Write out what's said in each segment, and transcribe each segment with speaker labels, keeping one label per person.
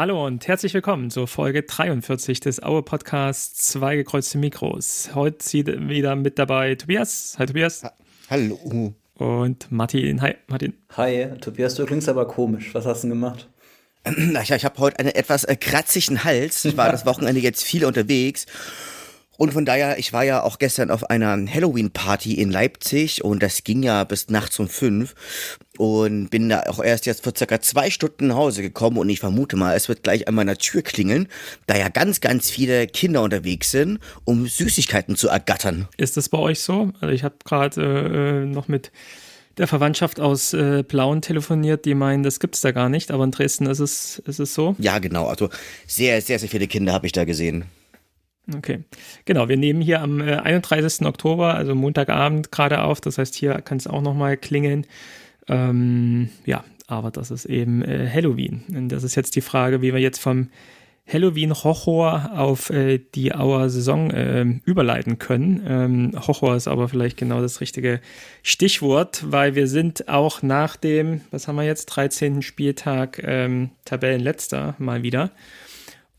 Speaker 1: Hallo und herzlich willkommen zur Folge 43 des Aue Podcasts Zwei gekreuzte Mikros. Heute wieder mit dabei Tobias. Hi Tobias. Ha
Speaker 2: Hallo.
Speaker 1: Und Martin. Hi Martin.
Speaker 3: Hi Tobias, du klingst aber komisch. Was hast du denn gemacht?
Speaker 2: Ich, ich habe heute einen etwas äh, kratzigen Hals. Ich war das Wochenende jetzt viel unterwegs und von daher, ich war ja auch gestern auf einer Halloween-Party in Leipzig und das ging ja bis nachts um fünf und bin da auch erst jetzt vor circa zwei Stunden nach Hause gekommen und ich vermute mal, es wird gleich an meiner Tür klingeln, da ja ganz, ganz viele Kinder unterwegs sind, um Süßigkeiten zu ergattern.
Speaker 1: Ist das bei euch so? Also ich habe gerade äh, noch mit der Verwandtschaft aus äh, Plauen telefoniert, die meinen, das gibt's da gar nicht, aber in Dresden ist es, ist es so?
Speaker 2: Ja, genau. Also sehr, sehr, sehr viele Kinder habe ich da gesehen.
Speaker 1: Okay, genau. Wir nehmen hier am äh, 31. Oktober, also Montagabend gerade auf. Das heißt, hier kann es auch nochmal klingeln. Ähm, ja, aber das ist eben äh, Halloween. Und das ist jetzt die Frage, wie wir jetzt vom Halloween-Horror auf äh, die Auer Saison äh, überleiten können. Ähm, Horror ist aber vielleicht genau das richtige Stichwort, weil wir sind auch nach dem, was haben wir jetzt, 13. Spieltag ähm, Tabellenletzter mal wieder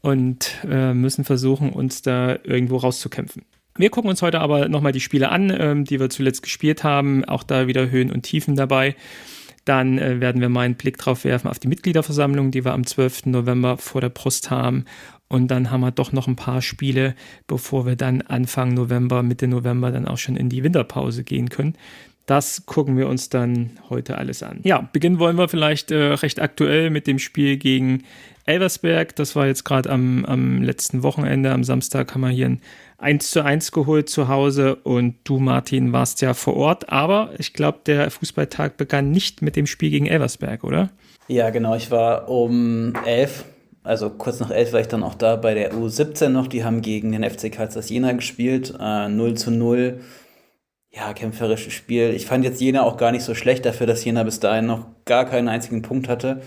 Speaker 1: und äh, müssen versuchen, uns da irgendwo rauszukämpfen. Wir gucken uns heute aber nochmal die Spiele an, ähm, die wir zuletzt gespielt haben. Auch da wieder Höhen und Tiefen dabei. Dann äh, werden wir mal einen Blick drauf werfen auf die Mitgliederversammlung, die wir am 12. November vor der Brust haben. Und dann haben wir doch noch ein paar Spiele, bevor wir dann Anfang November, Mitte November dann auch schon in die Winterpause gehen können. Das gucken wir uns dann heute alles an. Ja, beginnen wollen wir vielleicht äh, recht aktuell mit dem Spiel gegen Elversberg. Das war jetzt gerade am, am letzten Wochenende. Am Samstag haben wir hier ein 1 zu 1 geholt zu Hause und du, Martin, warst ja vor Ort. Aber ich glaube, der Fußballtag begann nicht mit dem Spiel gegen Elversberg, oder?
Speaker 3: Ja, genau. Ich war um 11 also kurz nach 11 war ich dann auch da bei der U17 noch. Die haben gegen den FC Karlsruhe Jena gespielt. Äh, 0 zu 0 ja, kämpferisches Spiel. Ich fand jetzt Jena auch gar nicht so schlecht dafür, dass Jena bis dahin noch gar keinen einzigen Punkt hatte.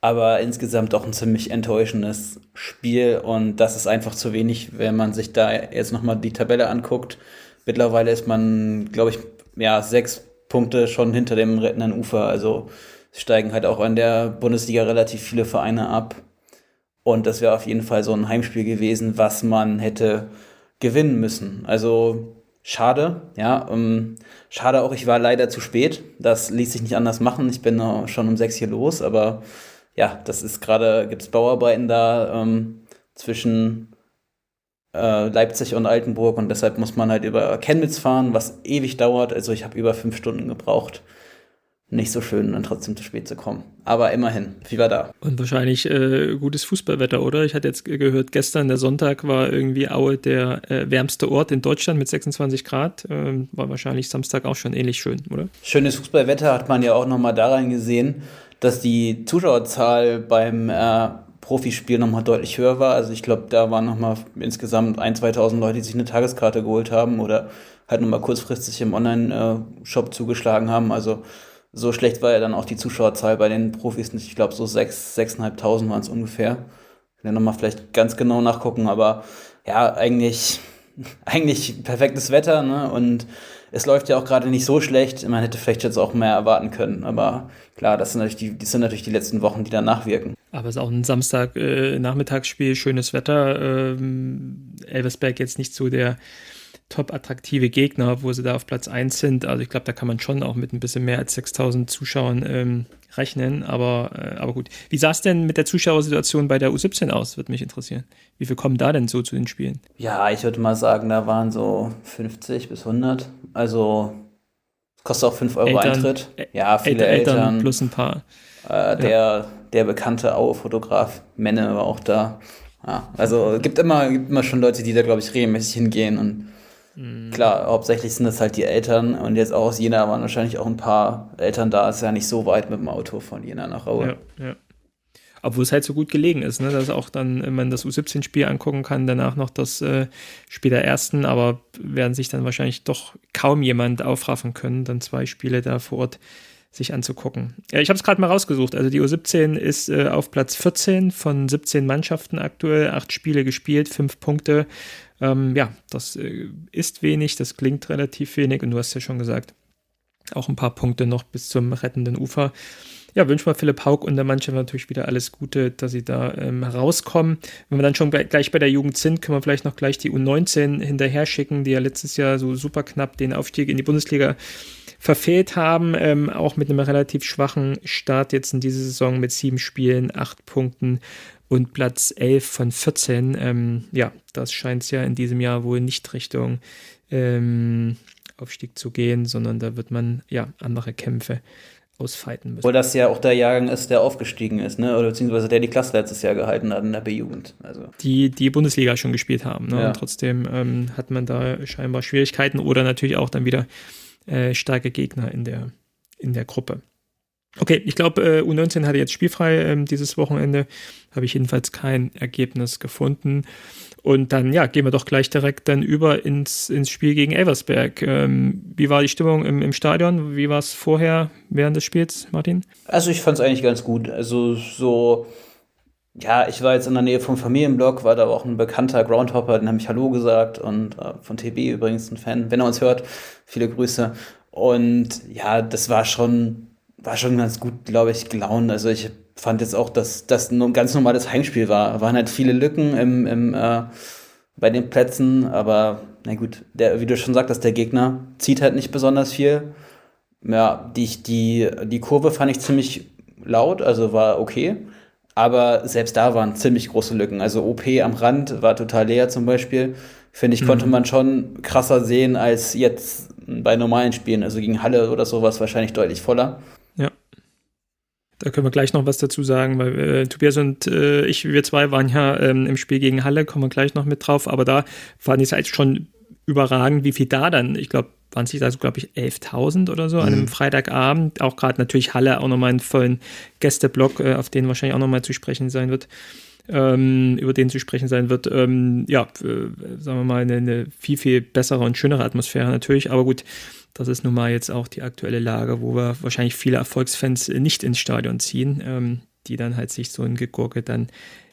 Speaker 3: Aber insgesamt doch ein ziemlich enttäuschendes Spiel und das ist einfach zu wenig, wenn man sich da jetzt nochmal die Tabelle anguckt. Mittlerweile ist man, glaube ich, ja, sechs Punkte schon hinter dem rettenden Ufer. Also steigen halt auch an der Bundesliga relativ viele Vereine ab. Und das wäre auf jeden Fall so ein Heimspiel gewesen, was man hätte gewinnen müssen. Also Schade, ja. Ähm, schade auch, ich war leider zu spät. Das ließ sich nicht anders machen. Ich bin schon um sechs hier los, aber ja, das ist gerade, gibt es Bauarbeiten da ähm, zwischen äh, Leipzig und Altenburg und deshalb muss man halt über Chemnitz fahren, was ewig dauert. Also ich habe über fünf Stunden gebraucht nicht so schön, dann trotzdem zu spät zu kommen. Aber immerhin, wie war da.
Speaker 1: Und wahrscheinlich äh, gutes Fußballwetter, oder? Ich hatte jetzt gehört, gestern der Sonntag war irgendwie Aue der äh, wärmste Ort in Deutschland mit 26 Grad. Ähm, war wahrscheinlich Samstag auch schon ähnlich schön, oder?
Speaker 3: Schönes Fußballwetter hat man ja auch nochmal daran gesehen, dass die Zuschauerzahl beim äh, Profispiel nochmal deutlich höher war. Also ich glaube, da waren nochmal insgesamt 1.000, 2.000 Leute, die sich eine Tageskarte geholt haben oder halt nochmal kurzfristig im Online-Shop zugeschlagen haben. Also so schlecht war ja dann auch die Zuschauerzahl bei den Profis nicht. Ich glaube, so 6.000, 6.500 waren es ungefähr. Ich will nochmal vielleicht ganz genau nachgucken, aber ja, eigentlich, eigentlich perfektes Wetter, ne? Und es läuft ja auch gerade nicht so schlecht. Man hätte vielleicht jetzt auch mehr erwarten können. Aber klar, das sind natürlich die, das sind natürlich die letzten Wochen, die dann nachwirken.
Speaker 1: Aber es ist auch ein Samstag-Nachmittagsspiel, äh, schönes Wetter. Ähm, Elversberg jetzt nicht so der top attraktive Gegner, wo sie da auf Platz 1 sind. Also ich glaube, da kann man schon auch mit ein bisschen mehr als 6000 Zuschauern ähm, rechnen. Aber, äh, aber gut. Wie sah es denn mit der Zuschauersituation bei der U17 aus? Würde mich interessieren. Wie viel kommen da denn so zu den Spielen?
Speaker 3: Ja, ich würde mal sagen, da waren so 50 bis 100. Also kostet auch 5 Euro Eltern, Eintritt.
Speaker 1: Ja, viele Eltern, Eltern plus ein paar.
Speaker 3: Äh, der, ja. der bekannte Aue-Fotograf Menne war auch da. Ja, also gibt immer, gibt immer schon Leute, die da, glaube ich, regelmäßig hingehen und Mhm. Klar, hauptsächlich sind es halt die Eltern und jetzt auch aus Jena waren wahrscheinlich auch ein paar Eltern da. Ist ja nicht so weit mit dem Auto von Jena nach Aue.
Speaker 1: Ja, ja. Obwohl es halt so gut gelegen ist, ne? dass auch dann, man das U17-Spiel angucken kann, danach noch das äh, Spiel der ersten, aber werden sich dann wahrscheinlich doch kaum jemand aufraffen können, dann zwei Spiele da vor Ort sich anzugucken. Ja, ich habe es gerade mal rausgesucht. Also die U17 ist äh, auf Platz 14 von 17 Mannschaften aktuell, acht Spiele gespielt, fünf Punkte. Ähm, ja, das äh, ist wenig, das klingt relativ wenig und du hast ja schon gesagt, auch ein paar Punkte noch bis zum rettenden Ufer. ja, wünschen wir Philipp Haug und der Mannschaft natürlich wieder alles Gute, dass sie da ähm, herauskommen. Wenn wir dann schon gleich bei der Jugend sind, können wir vielleicht noch gleich die U19 hinterher schicken, die ja letztes Jahr so super knapp den Aufstieg in die Bundesliga verfehlt haben, ähm, auch mit einem relativ schwachen Start jetzt in dieser Saison mit sieben Spielen, acht Punkten und Platz 11 von 14. Ähm, ja, das scheint es ja in diesem Jahr wohl nicht Richtung ähm, Aufstieg zu gehen, sondern da wird man ja andere Kämpfe ausfeiten müssen.
Speaker 3: Obwohl das ja auch der Jahrgang ist, der aufgestiegen ist, ne? Oder beziehungsweise der die Klasse letztes Jahr gehalten hat in der B-Jugend. Also.
Speaker 1: Die die Bundesliga schon gespielt haben. Ne? Ja. Und trotzdem ähm, hat man da scheinbar Schwierigkeiten oder natürlich auch dann wieder äh, starke Gegner in der, in der Gruppe. Okay, ich glaube, äh, U19 hatte jetzt spielfrei ähm, dieses Wochenende. Habe ich jedenfalls kein Ergebnis gefunden. Und dann, ja, gehen wir doch gleich direkt dann über ins, ins Spiel gegen Elversberg. Ähm, wie war die Stimmung im, im Stadion? Wie war es vorher während des Spiels, Martin?
Speaker 3: Also ich fand es eigentlich ganz gut. Also so, ja, ich war jetzt in der Nähe vom Familienblock, war da auch ein bekannter Groundhopper, den habe ich Hallo gesagt und äh, von TB übrigens ein Fan. Wenn er uns hört, viele Grüße. Und ja, das war schon war schon ganz gut, glaube ich, gelaunt. Also ich fand jetzt auch, dass das ein ganz normales Heimspiel war. Waren halt viele Lücken im, im, äh, bei den Plätzen, aber na gut, der, wie du schon sagtest, der Gegner zieht halt nicht besonders viel. Ja, die, die, die Kurve fand ich ziemlich laut, also war okay. Aber selbst da waren ziemlich große Lücken. Also OP am Rand war total leer zum Beispiel. Finde ich, mhm. konnte man schon krasser sehen als jetzt bei normalen Spielen. Also gegen Halle oder sowas wahrscheinlich deutlich voller.
Speaker 1: Da können wir gleich noch was dazu sagen, weil äh, Tobias und äh, ich, wir zwei waren ja ähm, im Spiel gegen Halle, kommen wir gleich noch mit drauf, aber da fand ich es halt schon überragend, wie viel da dann, ich glaube, waren sich da so, glaube ich, 11.000 oder so mhm. an einem mhm. Freitagabend. Auch gerade natürlich Halle, auch nochmal einen vollen Gästeblock, äh, auf den wahrscheinlich auch nochmal zu sprechen sein wird. Ähm, über den zu sprechen sein wird, ähm, ja, äh, sagen wir mal, eine, eine, viel, viel bessere und schönere Atmosphäre natürlich. Aber gut, das ist nun mal jetzt auch die aktuelle Lage, wo wir wahrscheinlich viele Erfolgsfans nicht ins Stadion ziehen, ähm, die dann halt sich so ein Gegurke dann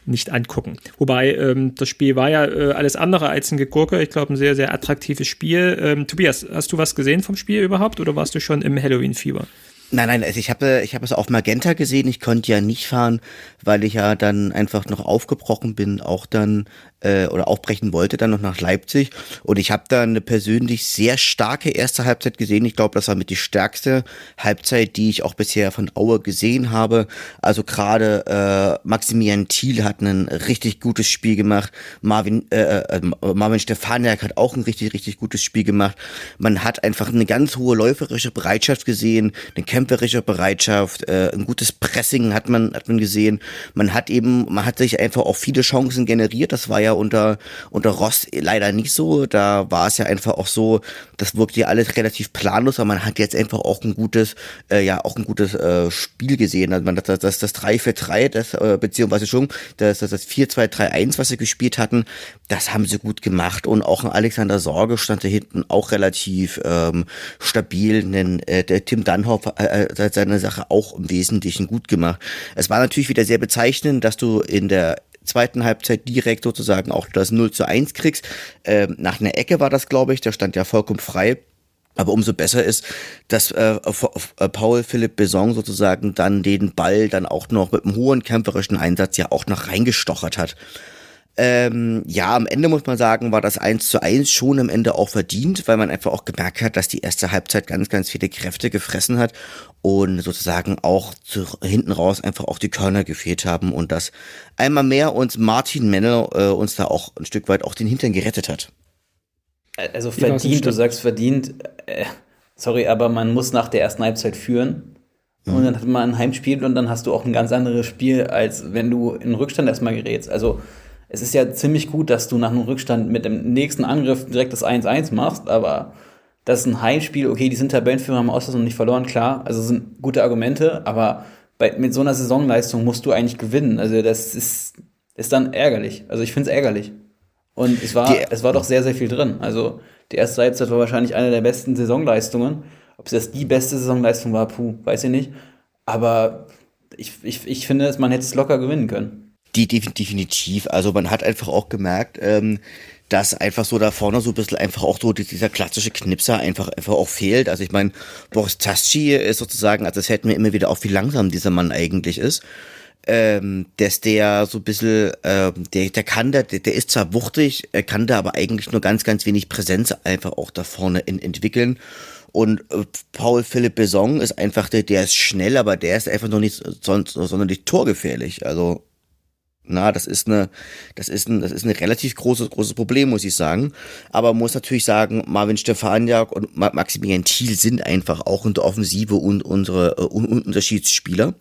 Speaker 1: nicht angucken. Wobei ähm, das Spiel war ja äh, alles andere als ein Gegurke. Ich glaube, ein sehr, sehr attraktives Spiel. Ähm, Tobias, hast du was gesehen vom Spiel überhaupt oder warst du schon im Halloween-Fieber?
Speaker 2: Nein, nein, also ich habe ich habe es auf Magenta gesehen. Ich konnte ja nicht fahren, weil ich ja dann einfach noch aufgebrochen bin, auch dann äh, oder aufbrechen wollte, dann noch nach Leipzig. Und ich habe da eine persönlich sehr starke erste Halbzeit gesehen. Ich glaube, das war mit die stärkste Halbzeit, die ich auch bisher von Aue gesehen habe. Also gerade äh, Maximilian Thiel hat ein richtig gutes Spiel gemacht. Marvin äh, äh, Marvin Stefaniak hat auch ein richtig richtig gutes Spiel gemacht. Man hat einfach eine ganz hohe läuferische Bereitschaft gesehen, eine kämpferische Bereitschaft, äh, ein gutes Pressing hat man hat man gesehen. Man hat eben man hat sich einfach auch viele Chancen generiert. Das war ja unter, unter Ross leider nicht so. Da war es ja einfach auch so, das wirkte ja alles relativ planlos, aber man hat jetzt einfach auch ein gutes, äh, ja, auch ein gutes äh, Spiel gesehen. Also man das, das, das 3-4-3, das, äh, beziehungsweise schon, das, das, das 4-2-3-1, was sie gespielt hatten, das haben sie gut gemacht. Und auch ein Alexander Sorge stand da hinten auch relativ ähm, stabil. Denn, äh, der Tim Dunhoff äh, äh, hat seine Sache auch im Wesentlichen gut gemacht. Es war natürlich wieder sehr bezeichnend, dass du in der zweiten Halbzeit direkt sozusagen auch das 0 zu 1 kriegst. Ähm, nach einer Ecke war das, glaube ich, der stand ja vollkommen frei. Aber umso besser ist, dass äh, äh, Paul Philipp Besson sozusagen dann den Ball dann auch noch mit einem hohen kämpferischen Einsatz ja auch noch reingestochert hat. Ähm, ja, am Ende muss man sagen, war das 1 zu 1 schon am Ende auch verdient, weil man einfach auch gemerkt hat, dass die erste Halbzeit ganz, ganz viele Kräfte gefressen hat und sozusagen auch zu, hinten raus einfach auch die Körner gefehlt haben und dass einmal mehr uns Martin Mennel äh, uns da auch ein Stück weit auch den Hintern gerettet hat.
Speaker 3: Also verdient, du sagst verdient, äh, sorry, aber man muss nach der ersten Halbzeit führen. Und mhm. dann hat man ein Heimspiel und dann hast du auch ein ganz anderes Spiel, als wenn du in Rückstand erstmal gerätst. Also es ist ja ziemlich gut, dass du nach einem Rückstand mit dem nächsten Angriff direkt das 1-1 machst, aber das ist ein Heimspiel, okay, die sind Tabellenführer, haben Ausland noch nicht verloren, klar, also sind gute Argumente, aber bei, mit so einer Saisonleistung musst du eigentlich gewinnen. Also das ist, ist dann ärgerlich. Also ich finde es ärgerlich. Und es war, die, es war doch sehr, sehr viel drin. Also die erste Halbzeit war wahrscheinlich eine der besten Saisonleistungen. Ob es jetzt die beste Saisonleistung war, puh, weiß ich nicht. Aber ich, ich, ich finde, man hätte es locker gewinnen können.
Speaker 2: Die definitiv. Also man hat einfach auch gemerkt, ähm, dass einfach so da vorne so ein bisschen einfach auch so dieser klassische Knipser einfach, einfach auch fehlt. Also ich meine, Boris Taschi ist sozusagen, also es fällt mir immer wieder auf, wie langsam dieser Mann eigentlich ist. Ähm, dass der so ein bisschen, äh, der, der kann da, der, der ist zwar wuchtig, er kann da aber eigentlich nur ganz, ganz wenig Präsenz einfach auch da vorne in, entwickeln. Und äh, Paul Philipp Besong ist einfach der, der ist schnell, aber der ist einfach noch nicht sonst, sondern nicht torgefährlich. Also na, das ist eine, das ist ein, das ist ein relativ großes, großes Problem, muss ich sagen. Aber man muss natürlich sagen, Marvin Stefaniak und Maximilian Thiel sind einfach auch in der Offensive und unsere uh, Unterschiedsspieler.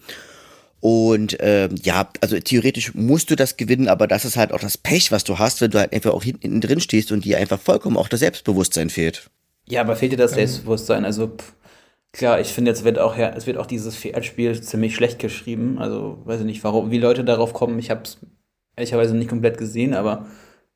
Speaker 2: Und äh, ja, also theoretisch musst du das gewinnen, aber das ist halt auch das Pech, was du hast, wenn du halt einfach auch hinten drin stehst und dir einfach vollkommen auch das Selbstbewusstsein fehlt.
Speaker 3: Ja, aber fehlt dir das Selbstbewusstsein? Also pff, Klar, ich finde, jetzt wird auch ja, es wird auch dieses Spiel ziemlich schlecht geschrieben. Also weiß ich nicht, warum, wie Leute darauf kommen. Ich habe es ehrlicherweise nicht komplett gesehen, aber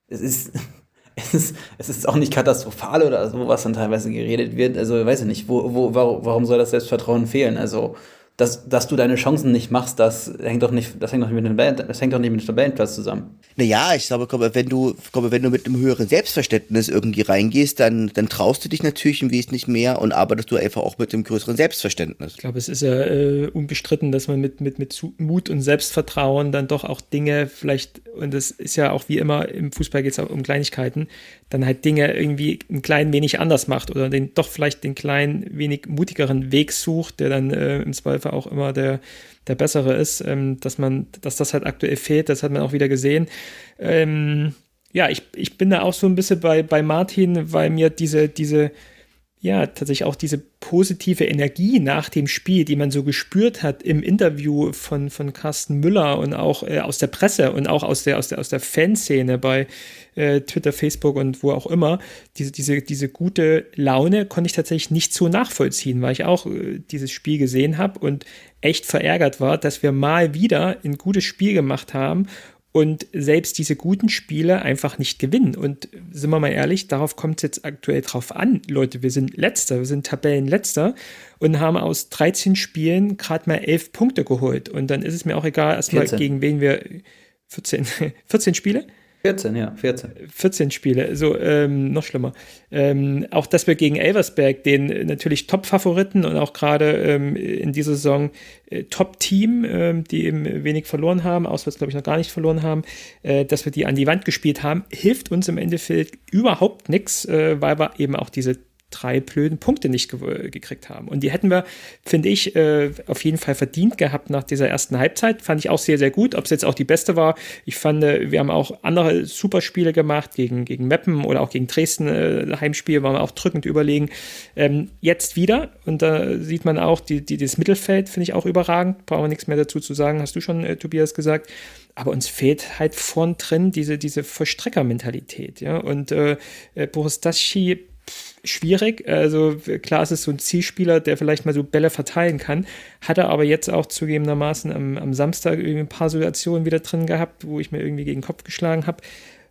Speaker 3: es ist, es ist, es ist auch nicht katastrophal oder so, was dann teilweise geredet wird. Also weiß ich nicht, wo, wo, warum soll das Selbstvertrauen fehlen? Also dass, dass du deine Chancen nicht machst, das hängt doch nicht, das hängt doch nicht mit dem Tabellen, das hängt doch nicht mit dem Tabellenplatz zusammen.
Speaker 2: Naja, ich glaube, wenn du, glaube, wenn du mit einem höheren Selbstverständnis irgendwie reingehst, dann, dann traust du dich natürlich ein wesentlich mehr und arbeitest du einfach auch mit einem größeren Selbstverständnis.
Speaker 1: Ich glaube, es ist ja äh, unbestritten, dass man mit, mit, mit Mut und Selbstvertrauen dann doch auch Dinge vielleicht, und das ist ja auch wie immer im Fußball geht es auch um Kleinigkeiten, dann halt Dinge irgendwie ein klein wenig anders macht oder den doch vielleicht den kleinen wenig mutigeren Weg sucht, der dann äh, im Zweifel auch immer der, der bessere ist, ähm, dass man, dass das halt aktuell fehlt, das hat man auch wieder gesehen. Ähm, ja, ich, ich bin da auch so ein bisschen bei, bei Martin, weil mir diese, diese, ja, tatsächlich auch diese positive Energie nach dem Spiel, die man so gespürt hat im Interview von, von Carsten Müller und auch äh, aus der Presse und auch aus der, aus der, aus der Fanszene bei äh, Twitter, Facebook und wo auch immer, diese, diese, diese gute Laune konnte ich tatsächlich nicht so nachvollziehen, weil ich auch äh, dieses Spiel gesehen habe und echt verärgert war, dass wir mal wieder ein gutes Spiel gemacht haben und selbst diese guten Spiele einfach nicht gewinnen. Und sind wir mal ehrlich, darauf kommt es jetzt aktuell drauf an. Leute, wir sind Letzter, wir sind Tabellenletzter und haben aus 13 Spielen gerade mal 11 Punkte geholt. Und dann ist es mir auch egal, erstmal gegen wen wir 14, 14 Spiele?
Speaker 3: 14, ja, 14.
Speaker 1: 14 Spiele, so ähm, noch schlimmer. Ähm, auch, dass wir gegen Elversberg, den natürlich Top-Favoriten und auch gerade ähm, in dieser Saison äh, Top-Team, ähm, die eben wenig verloren haben, auswärts glaube ich noch gar nicht verloren haben, äh, dass wir die an die Wand gespielt haben, hilft uns im Endeffekt überhaupt nichts, äh, weil wir eben auch diese drei blöden Punkte nicht ge gekriegt haben. Und die hätten wir, finde ich, äh, auf jeden Fall verdient gehabt nach dieser ersten Halbzeit. Fand ich auch sehr, sehr gut. Ob es jetzt auch die beste war, ich fand, äh, wir haben auch andere Superspiele gemacht, gegen, gegen Meppen oder auch gegen Dresden äh, Heimspiel, waren wir auch drückend überlegen. Ähm, jetzt wieder, und da sieht man auch, die, die, das Mittelfeld finde ich auch überragend. Brauchen wir nichts mehr dazu zu sagen, hast du schon, äh, Tobias, gesagt aber uns fehlt halt vorn drin diese, diese Vollstrecker-Mentalität, ja. Und äh, äh Boris Daschi schwierig. Also klar, es ist so ein Zielspieler, der vielleicht mal so Bälle verteilen kann. Hat er aber jetzt auch zugegebenermaßen am, am Samstag irgendwie ein paar Situationen wieder drin gehabt, wo ich mir irgendwie gegen den Kopf geschlagen habe.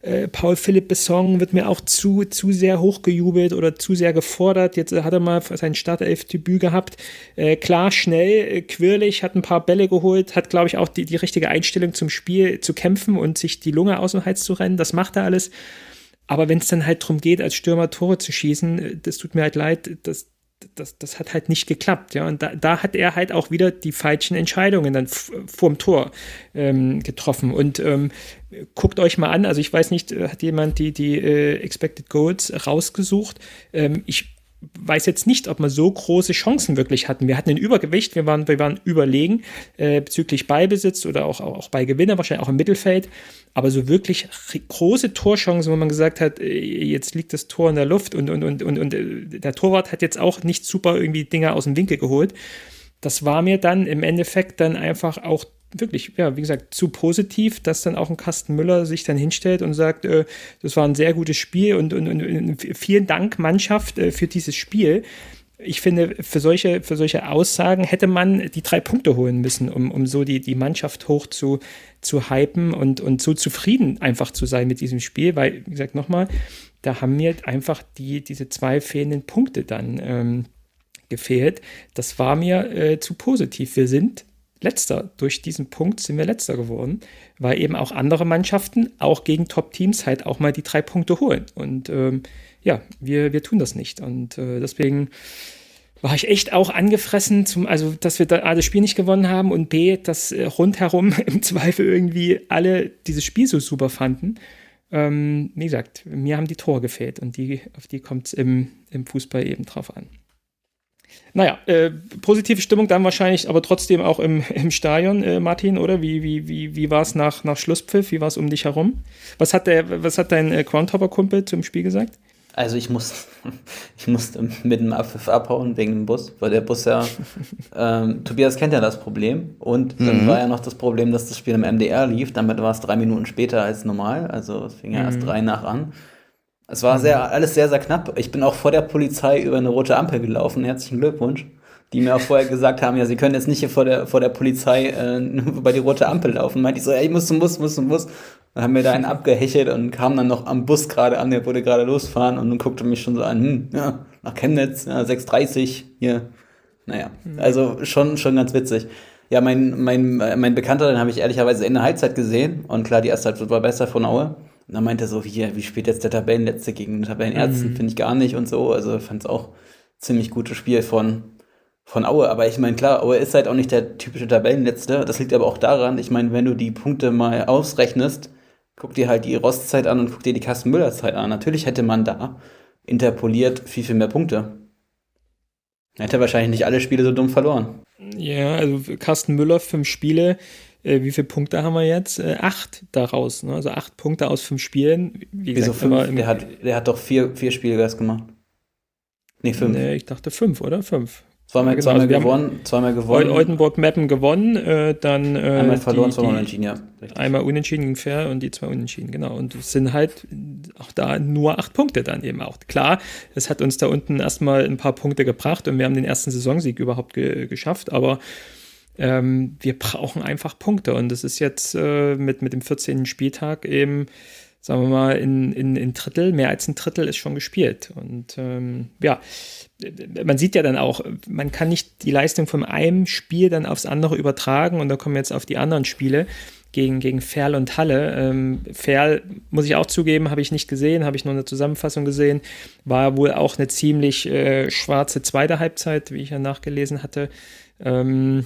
Speaker 1: Äh, Paul Philipp Besson wird mir auch zu, zu sehr hochgejubelt oder zu sehr gefordert. Jetzt hat er mal sein Startelf-Debüt gehabt. Äh, klar, schnell, äh, quirlig, hat ein paar Bälle geholt, hat, glaube ich, auch die, die richtige Einstellung zum Spiel zu kämpfen und sich die Lunge aus dem Hals zu rennen. Das macht er alles. Aber wenn es dann halt darum geht, als Stürmer Tore zu schießen, äh, das tut mir halt leid, das, das, das hat halt nicht geklappt, ja. Und da, da hat er halt auch wieder die falschen Entscheidungen dann vorm Tor ähm, getroffen. Und ähm, guckt euch mal an, also ich weiß nicht, äh, hat jemand die, die äh, Expected Goals rausgesucht? Ähm, ich weiß jetzt nicht, ob wir so große Chancen wirklich hatten. Wir hatten ein Übergewicht, wir waren, wir waren überlegen äh, bezüglich Beibesitz oder auch, auch, auch bei Gewinner, wahrscheinlich auch im Mittelfeld. Aber so wirklich große Torchancen, wo man gesagt hat, äh, jetzt liegt das Tor in der Luft und, und, und, und, und äh, der Torwart hat jetzt auch nicht super irgendwie Dinge aus dem Winkel geholt. Das war mir dann im Endeffekt dann einfach auch wirklich, ja, wie gesagt, zu positiv, dass dann auch ein Carsten Müller sich dann hinstellt und sagt, äh, das war ein sehr gutes Spiel und, und, und vielen Dank, Mannschaft, äh, für dieses Spiel. Ich finde, für solche, für solche Aussagen hätte man die drei Punkte holen müssen, um, um so die, die Mannschaft hoch zu, zu hypen und, und so zufrieden einfach zu sein mit diesem Spiel, weil, wie gesagt, nochmal, da haben mir einfach die, diese zwei fehlenden Punkte dann ähm, gefehlt. Das war mir äh, zu positiv. Wir sind letzter. Durch diesen Punkt sind wir letzter geworden, weil eben auch andere Mannschaften, auch gegen Top-Teams, halt auch mal die drei Punkte holen. Und ähm, ja, wir, wir tun das nicht. Und äh, deswegen war ich echt auch angefressen, zum, also dass wir da A, das Spiel nicht gewonnen haben und B, dass äh, rundherum im Zweifel irgendwie alle dieses Spiel so super fanden. Ähm, wie gesagt, mir haben die Tore gefehlt und die, auf die kommt es im, im Fußball eben drauf an. Naja, äh, positive Stimmung dann wahrscheinlich, aber trotzdem auch im, im Stadion, äh, Martin, oder? Wie, wie, wie, wie war es nach, nach Schlusspfiff? Wie war es um dich herum? Was hat, der, was hat dein äh, Groundhopper-Kumpel zum Spiel gesagt?
Speaker 3: Also ich muss, ich musste mit dem Abpfiff abhauen wegen dem Bus, weil der Bus ja, ähm, Tobias kennt ja das Problem und dann mhm. war ja noch das Problem, dass das Spiel im MDR lief, damit war es drei Minuten später als normal, also es fing ja mhm. erst drei nach an. Es war sehr, alles sehr, sehr knapp. Ich bin auch vor der Polizei über eine rote Ampel gelaufen, herzlichen Glückwunsch die mir auch vorher gesagt haben, ja, sie können jetzt nicht hier vor der, vor der Polizei äh, über die rote Ampel laufen. Meinte ich so, ey, ich muss muss zum Bus. Dann haben wir da einen abgehechelt und kam dann noch am Bus gerade an, der wurde gerade losfahren und guckte mich schon so an, hm, ja, nach Chemnitz, ja, 6.30 hier. Naja, mhm. also schon, schon ganz witzig. Ja, mein, mein, mein Bekannter, den habe ich ehrlicherweise in der Halbzeit gesehen und klar, die erste Halbzeit war besser von Aue. Und dann meinte er so, wie, wie spielt jetzt der Tabellenletzte gegen den Tabellenärzten? Mhm. Finde ich gar nicht und so. Also fand es auch ziemlich gutes Spiel von, von Aue. Aber ich meine, klar, Aue ist halt auch nicht der typische Tabellenletzte. Das liegt aber auch daran, ich meine, wenn du die Punkte mal ausrechnest, guck dir halt die Rostzeit an und guck dir die Carsten Müller Zeit an. Natürlich hätte man da interpoliert viel, viel mehr Punkte. Hätte wahrscheinlich nicht alle Spiele so dumm verloren.
Speaker 1: Ja, also Carsten Müller, fünf Spiele. Äh, wie viele Punkte haben wir jetzt? Äh, acht daraus. Ne? Also acht Punkte aus fünf Spielen.
Speaker 3: Wie Wieso gesagt, fünf? Der hat, der hat doch vier, vier Spiele erst gemacht.
Speaker 1: Nee, fünf. Nee, ich dachte fünf, oder? Fünf.
Speaker 3: Zweimal,
Speaker 1: genau,
Speaker 3: zweimal also gewonnen, zweimal gewonnen.
Speaker 1: Oldenburg Mappen gewonnen, äh, dann äh,
Speaker 3: einmal verloren, zweimal unentschieden, ja.
Speaker 1: Richtig. Einmal unentschieden gegen Fair und die zwei unentschieden, genau. Und es sind halt auch da nur acht Punkte dann eben auch. Klar, es hat uns da unten erstmal ein paar Punkte gebracht und wir haben den ersten Saisonsieg überhaupt ge geschafft, aber ähm, wir brauchen einfach Punkte und das ist jetzt äh, mit, mit dem 14. Spieltag eben sagen wir mal, in, in, in Drittel, mehr als ein Drittel ist schon gespielt. Und ähm, ja, man sieht ja dann auch, man kann nicht die Leistung von einem Spiel dann aufs andere übertragen und da kommen wir jetzt auf die anderen Spiele gegen, gegen Ferl und Halle. Ähm, Ferl, muss ich auch zugeben, habe ich nicht gesehen, habe ich nur eine Zusammenfassung gesehen, war wohl auch eine ziemlich äh, schwarze zweite Halbzeit, wie ich ja nachgelesen hatte. Ähm,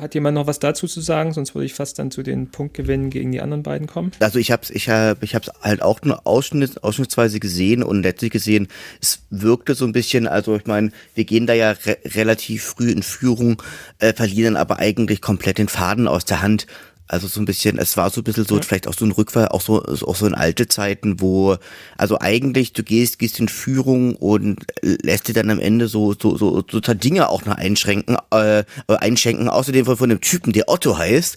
Speaker 1: hat jemand noch was dazu zu sagen? Sonst würde ich fast dann zu den Punktgewinnen gegen die anderen beiden kommen.
Speaker 2: Also ich habe es ich hab, ich hab's halt auch nur ausschnitt, ausschnittsweise gesehen und letztlich gesehen, es wirkte so ein bisschen, also ich meine, wir gehen da ja re relativ früh in Führung, äh, verlieren aber eigentlich komplett den Faden aus der Hand. Also so ein bisschen, es war so ein bisschen so, ja. vielleicht auch so ein Rückfall, auch so, auch so in alte Zeiten, wo, also eigentlich, du gehst, gehst in Führung und lässt dir dann am Ende so, so, so, so Dinge auch noch einschränken, äh, einschenken, außerdem von, von dem Typen, der Otto heißt.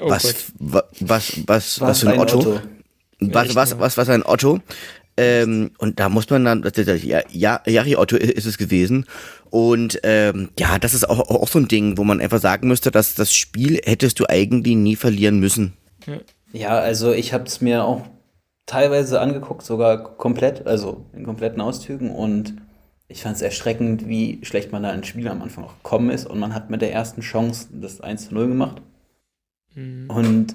Speaker 2: Oh was, was, was, was, was, für ein, ein Otto? Otto? Was, was, was, was ein Otto? Ähm, und da muss man dann, ja, ja, Jari Otto ist es gewesen. Und ähm, ja, das ist auch, auch so ein Ding, wo man einfach sagen müsste, dass das Spiel hättest du eigentlich nie verlieren müssen.
Speaker 3: Ja, also ich habe es mir auch teilweise angeguckt, sogar komplett, also in kompletten Auszügen. Und ich fand es erschreckend, wie schlecht man da ins Spiel am Anfang auch gekommen ist. Und man hat mit der ersten Chance das 1 zu 0 gemacht. Mhm. Und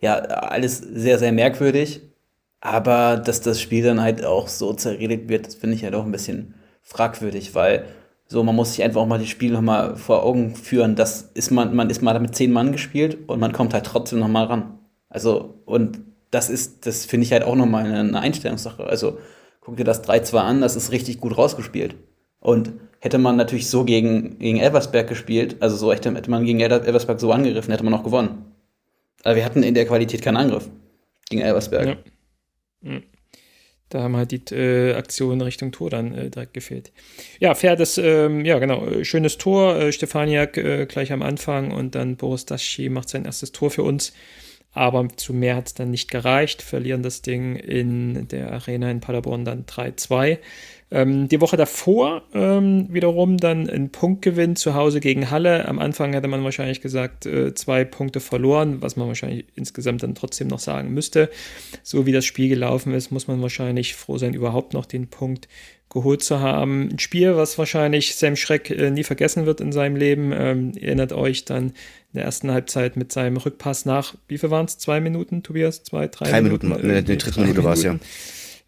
Speaker 3: ja, alles sehr, sehr merkwürdig. Aber dass das Spiel dann halt auch so zerredet wird, das finde ich halt auch ein bisschen fragwürdig, weil so, man muss sich einfach auch mal das Spiel nochmal vor Augen führen. Das ist man, man ist mal mit zehn Mann gespielt und man kommt halt trotzdem nochmal ran. Also, und das ist, das finde ich halt auch nochmal eine, eine Einstellungssache. Also, guck dir das 3-2 an, das ist richtig gut rausgespielt. Und hätte man natürlich so gegen, gegen Elversberg gespielt, also so hätte, hätte man gegen Elversberg so angegriffen, hätte man auch gewonnen. Aber wir hatten in der Qualität keinen Angriff gegen Elversberg. Ja.
Speaker 1: Da haben halt die äh, Aktionen Richtung Tor dann äh, direkt gefehlt. Ja, fair, das, ähm, ja genau, äh, schönes Tor. Äh, Stefaniak äh, gleich am Anfang und dann Boris Daschi macht sein erstes Tor für uns. Aber zu mehr hat es dann nicht gereicht. Verlieren das Ding in der Arena in Paderborn dann 3-2. Ähm, die Woche davor ähm, wiederum dann ein Punktgewinn zu Hause gegen Halle. Am Anfang hätte man wahrscheinlich gesagt, äh, zwei Punkte verloren, was man wahrscheinlich insgesamt dann trotzdem noch sagen müsste. So wie das Spiel gelaufen ist, muss man wahrscheinlich froh sein, überhaupt noch den Punkt geholt zu haben. Ein Spiel, was wahrscheinlich Sam Schreck äh, nie vergessen wird in seinem Leben. Ähm, erinnert euch dann in der ersten Halbzeit mit seinem Rückpass nach, wie viel waren es? Zwei Minuten, Tobias? Zwei, drei,
Speaker 2: drei Minuten? Minuten äh, in der dritten Minute war es, ja.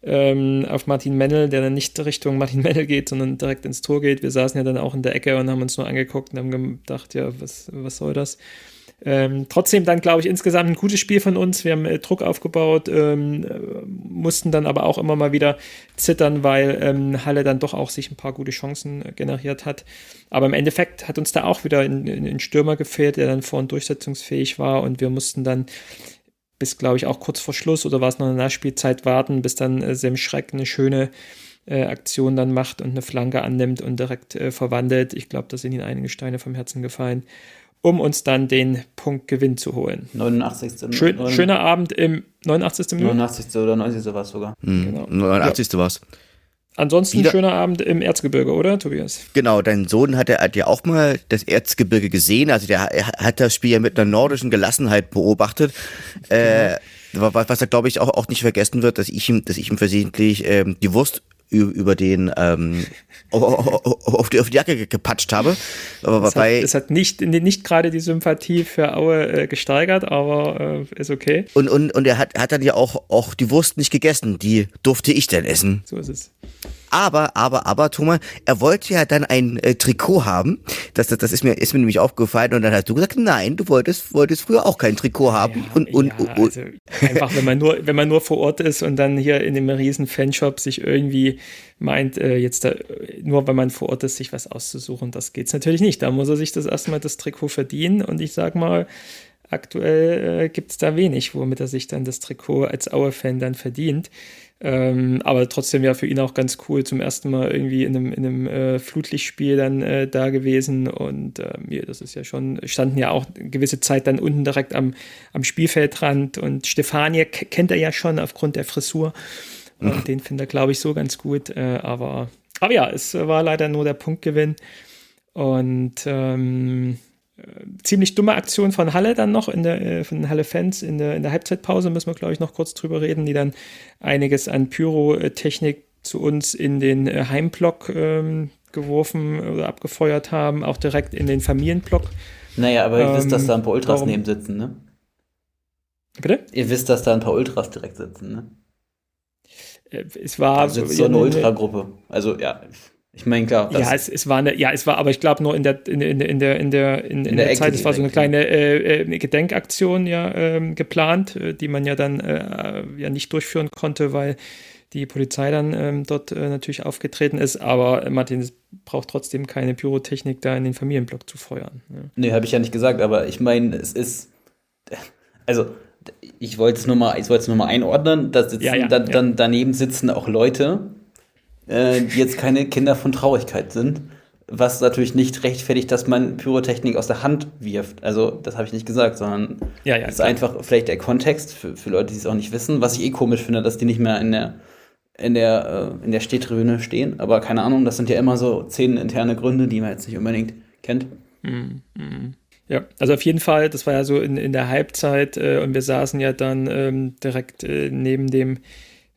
Speaker 1: Ähm, auf Martin Mennel, der dann nicht Richtung Martin Mennel geht, sondern direkt ins Tor geht. Wir saßen ja dann auch in der Ecke und haben uns nur angeguckt und haben gedacht, ja, was, was soll das? Ähm, trotzdem dann, glaube ich, insgesamt ein gutes Spiel von uns. Wir haben äh, Druck aufgebaut, ähm, äh, mussten dann aber auch immer mal wieder zittern, weil ähm, Halle dann doch auch sich ein paar gute Chancen äh, generiert hat. Aber im Endeffekt hat uns da auch wieder ein, ein Stürmer gefehlt, der dann vorhin durchsetzungsfähig war und wir mussten dann bis, glaube ich, auch kurz vor Schluss oder war es noch in der Nachspielzeit warten, bis dann äh, Sem Schreck eine schöne äh, Aktion dann macht und eine Flanke annimmt und direkt äh, verwandelt. Ich glaube, da sind ihnen einige Steine vom Herzen gefallen um uns dann den Punktgewinn zu holen.
Speaker 3: 89.
Speaker 1: Schön, 9, schöner Abend im 89.
Speaker 3: Minute. 89. oder 90. war es sogar.
Speaker 2: Mhm. Genau. 89. Ja. war es.
Speaker 1: Ansonsten Wieder, schöner Abend im Erzgebirge, oder, Tobias?
Speaker 2: Genau, dein Sohn hat, hat ja auch mal das Erzgebirge gesehen. Also der hat das Spiel ja mit einer nordischen Gelassenheit beobachtet. Äh, was er, glaube ich, auch, auch nicht vergessen wird, dass ich ihm, dass ich ihm versehentlich ähm, die Wurst über den ähm, auf, die, auf die Jacke gepatscht habe.
Speaker 1: Aber es, bei, hat, es hat nicht, nicht gerade die Sympathie für Aue äh, gesteigert, aber äh, ist okay.
Speaker 2: Und, und, und er hat, hat dann ja auch, auch die Wurst nicht gegessen, die durfte ich dann essen.
Speaker 1: So ist es.
Speaker 2: Aber, aber, aber, Thomas, er wollte ja dann ein äh, Trikot haben. Das, das, das ist mir, ist mir nämlich aufgefallen. Und dann hast du gesagt, nein, du wolltest, wolltest früher auch kein Trikot haben. Ja, und, und, ja, und,
Speaker 1: also einfach, wenn man nur, wenn man nur vor Ort ist und dann hier in dem riesen Fanshop sich irgendwie meint, äh, jetzt da, nur wenn man vor Ort ist, sich was auszusuchen, das geht's natürlich nicht. Da muss er sich das erstmal das Trikot verdienen. Und ich sag mal, aktuell äh, gibt es da wenig, womit er sich dann das Trikot als Aue-Fan dann verdient. Ähm, aber trotzdem ja für ihn auch ganz cool, zum ersten Mal irgendwie in einem, in einem äh, Flutlichtspiel dann äh, da gewesen. Und ähm, ja, das ist ja schon, standen ja auch eine gewisse Zeit dann unten direkt am, am Spielfeldrand. Und Stefanie kennt er ja schon aufgrund der Frisur. Und mhm. den findet er, glaube ich, so ganz gut. Äh, aber, aber ja, es war leider nur der Punktgewinn. Und ähm, ziemlich dumme Aktion von Halle dann noch, in der, äh, von Halle-Fans in der, in der Halbzeitpause, müssen wir, glaube ich, noch kurz drüber reden, die dann einiges an Pyrotechnik zu uns in den äh, Heimblock ähm, geworfen oder abgefeuert haben, auch direkt in den Familienblock.
Speaker 3: Naja, aber ihr ähm, wisst, dass da ein paar Ultras warum? neben sitzen, ne?
Speaker 1: Bitte?
Speaker 3: Ihr wisst, dass da ein paar Ultras direkt sitzen, ne?
Speaker 1: Äh, es war
Speaker 3: da sitzt so eine Ultragruppe. Also ja, ich meine, klar.
Speaker 1: Ja, es, es war eine, ja, es war, aber ich glaube nur in der, in, in, in der, in der, in, in der, der Zeit, es war so eine kleine äh, äh, Gedenkaktion ja ähm, geplant, äh, die man ja dann äh, ja nicht durchführen konnte, weil die Polizei dann ähm, dort äh, natürlich aufgetreten ist. Aber Martin, es braucht trotzdem keine Pyrotechnik, da in den Familienblock zu feuern.
Speaker 3: Ja. Nee, habe ich ja nicht gesagt, aber ich meine, es ist, also ich wollte es nur mal, ich wollte es nur mal einordnen, da sitzen, ja, ja, da, dann daneben sitzen auch Leute, äh, die jetzt keine Kinder von Traurigkeit sind. Was natürlich nicht rechtfertigt, dass man Pyrotechnik aus der Hand wirft. Also, das habe ich nicht gesagt, sondern
Speaker 1: ja, ja,
Speaker 3: ist klar. einfach vielleicht der Kontext für, für Leute, die es auch nicht wissen. Was ich eh komisch finde, dass die nicht mehr in der, in der, äh, in der Stehtribüne stehen. Aber keine Ahnung, das sind ja immer so zehn interne Gründe, die man jetzt nicht unbedingt kennt. Mhm.
Speaker 1: mhm. Ja, also auf jeden Fall, das war ja so in, in der Halbzeit äh, und wir saßen ja dann ähm, direkt äh, neben dem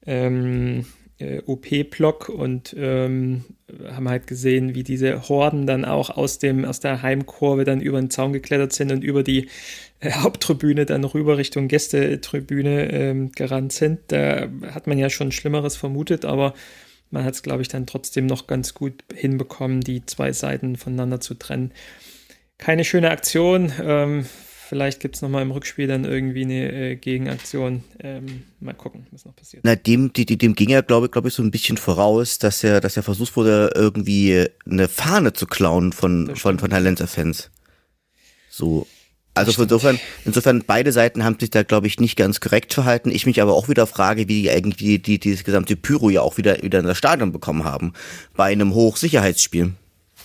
Speaker 1: ähm, äh, OP-Block und ähm, haben halt gesehen, wie diese Horden dann auch aus, dem, aus der Heimkurve dann über den Zaun geklettert sind und über die äh, Haupttribüne dann rüber Richtung Gästetribüne ähm, gerannt sind. Da hat man ja schon Schlimmeres vermutet, aber man hat es, glaube ich, dann trotzdem noch ganz gut hinbekommen, die zwei Seiten voneinander zu trennen. Keine schöne Aktion. Ähm, Vielleicht gibt es nochmal im Rückspiel dann irgendwie eine äh, Gegenaktion. Ähm, mal gucken, was noch passiert.
Speaker 2: Na, dem, dem, dem ging ja, glaube glaub ich, so ein bisschen voraus, dass er, dass er versucht wurde, irgendwie eine Fahne zu klauen von, von, von Hallenser Fans. So. Also insofern, insofern beide Seiten haben sich da, glaube ich, nicht ganz korrekt verhalten. Ich mich aber auch wieder frage, wie die eigentlich die, dieses gesamte Pyro ja auch wieder, wieder in das Stadion bekommen haben. Bei einem Hochsicherheitsspiel.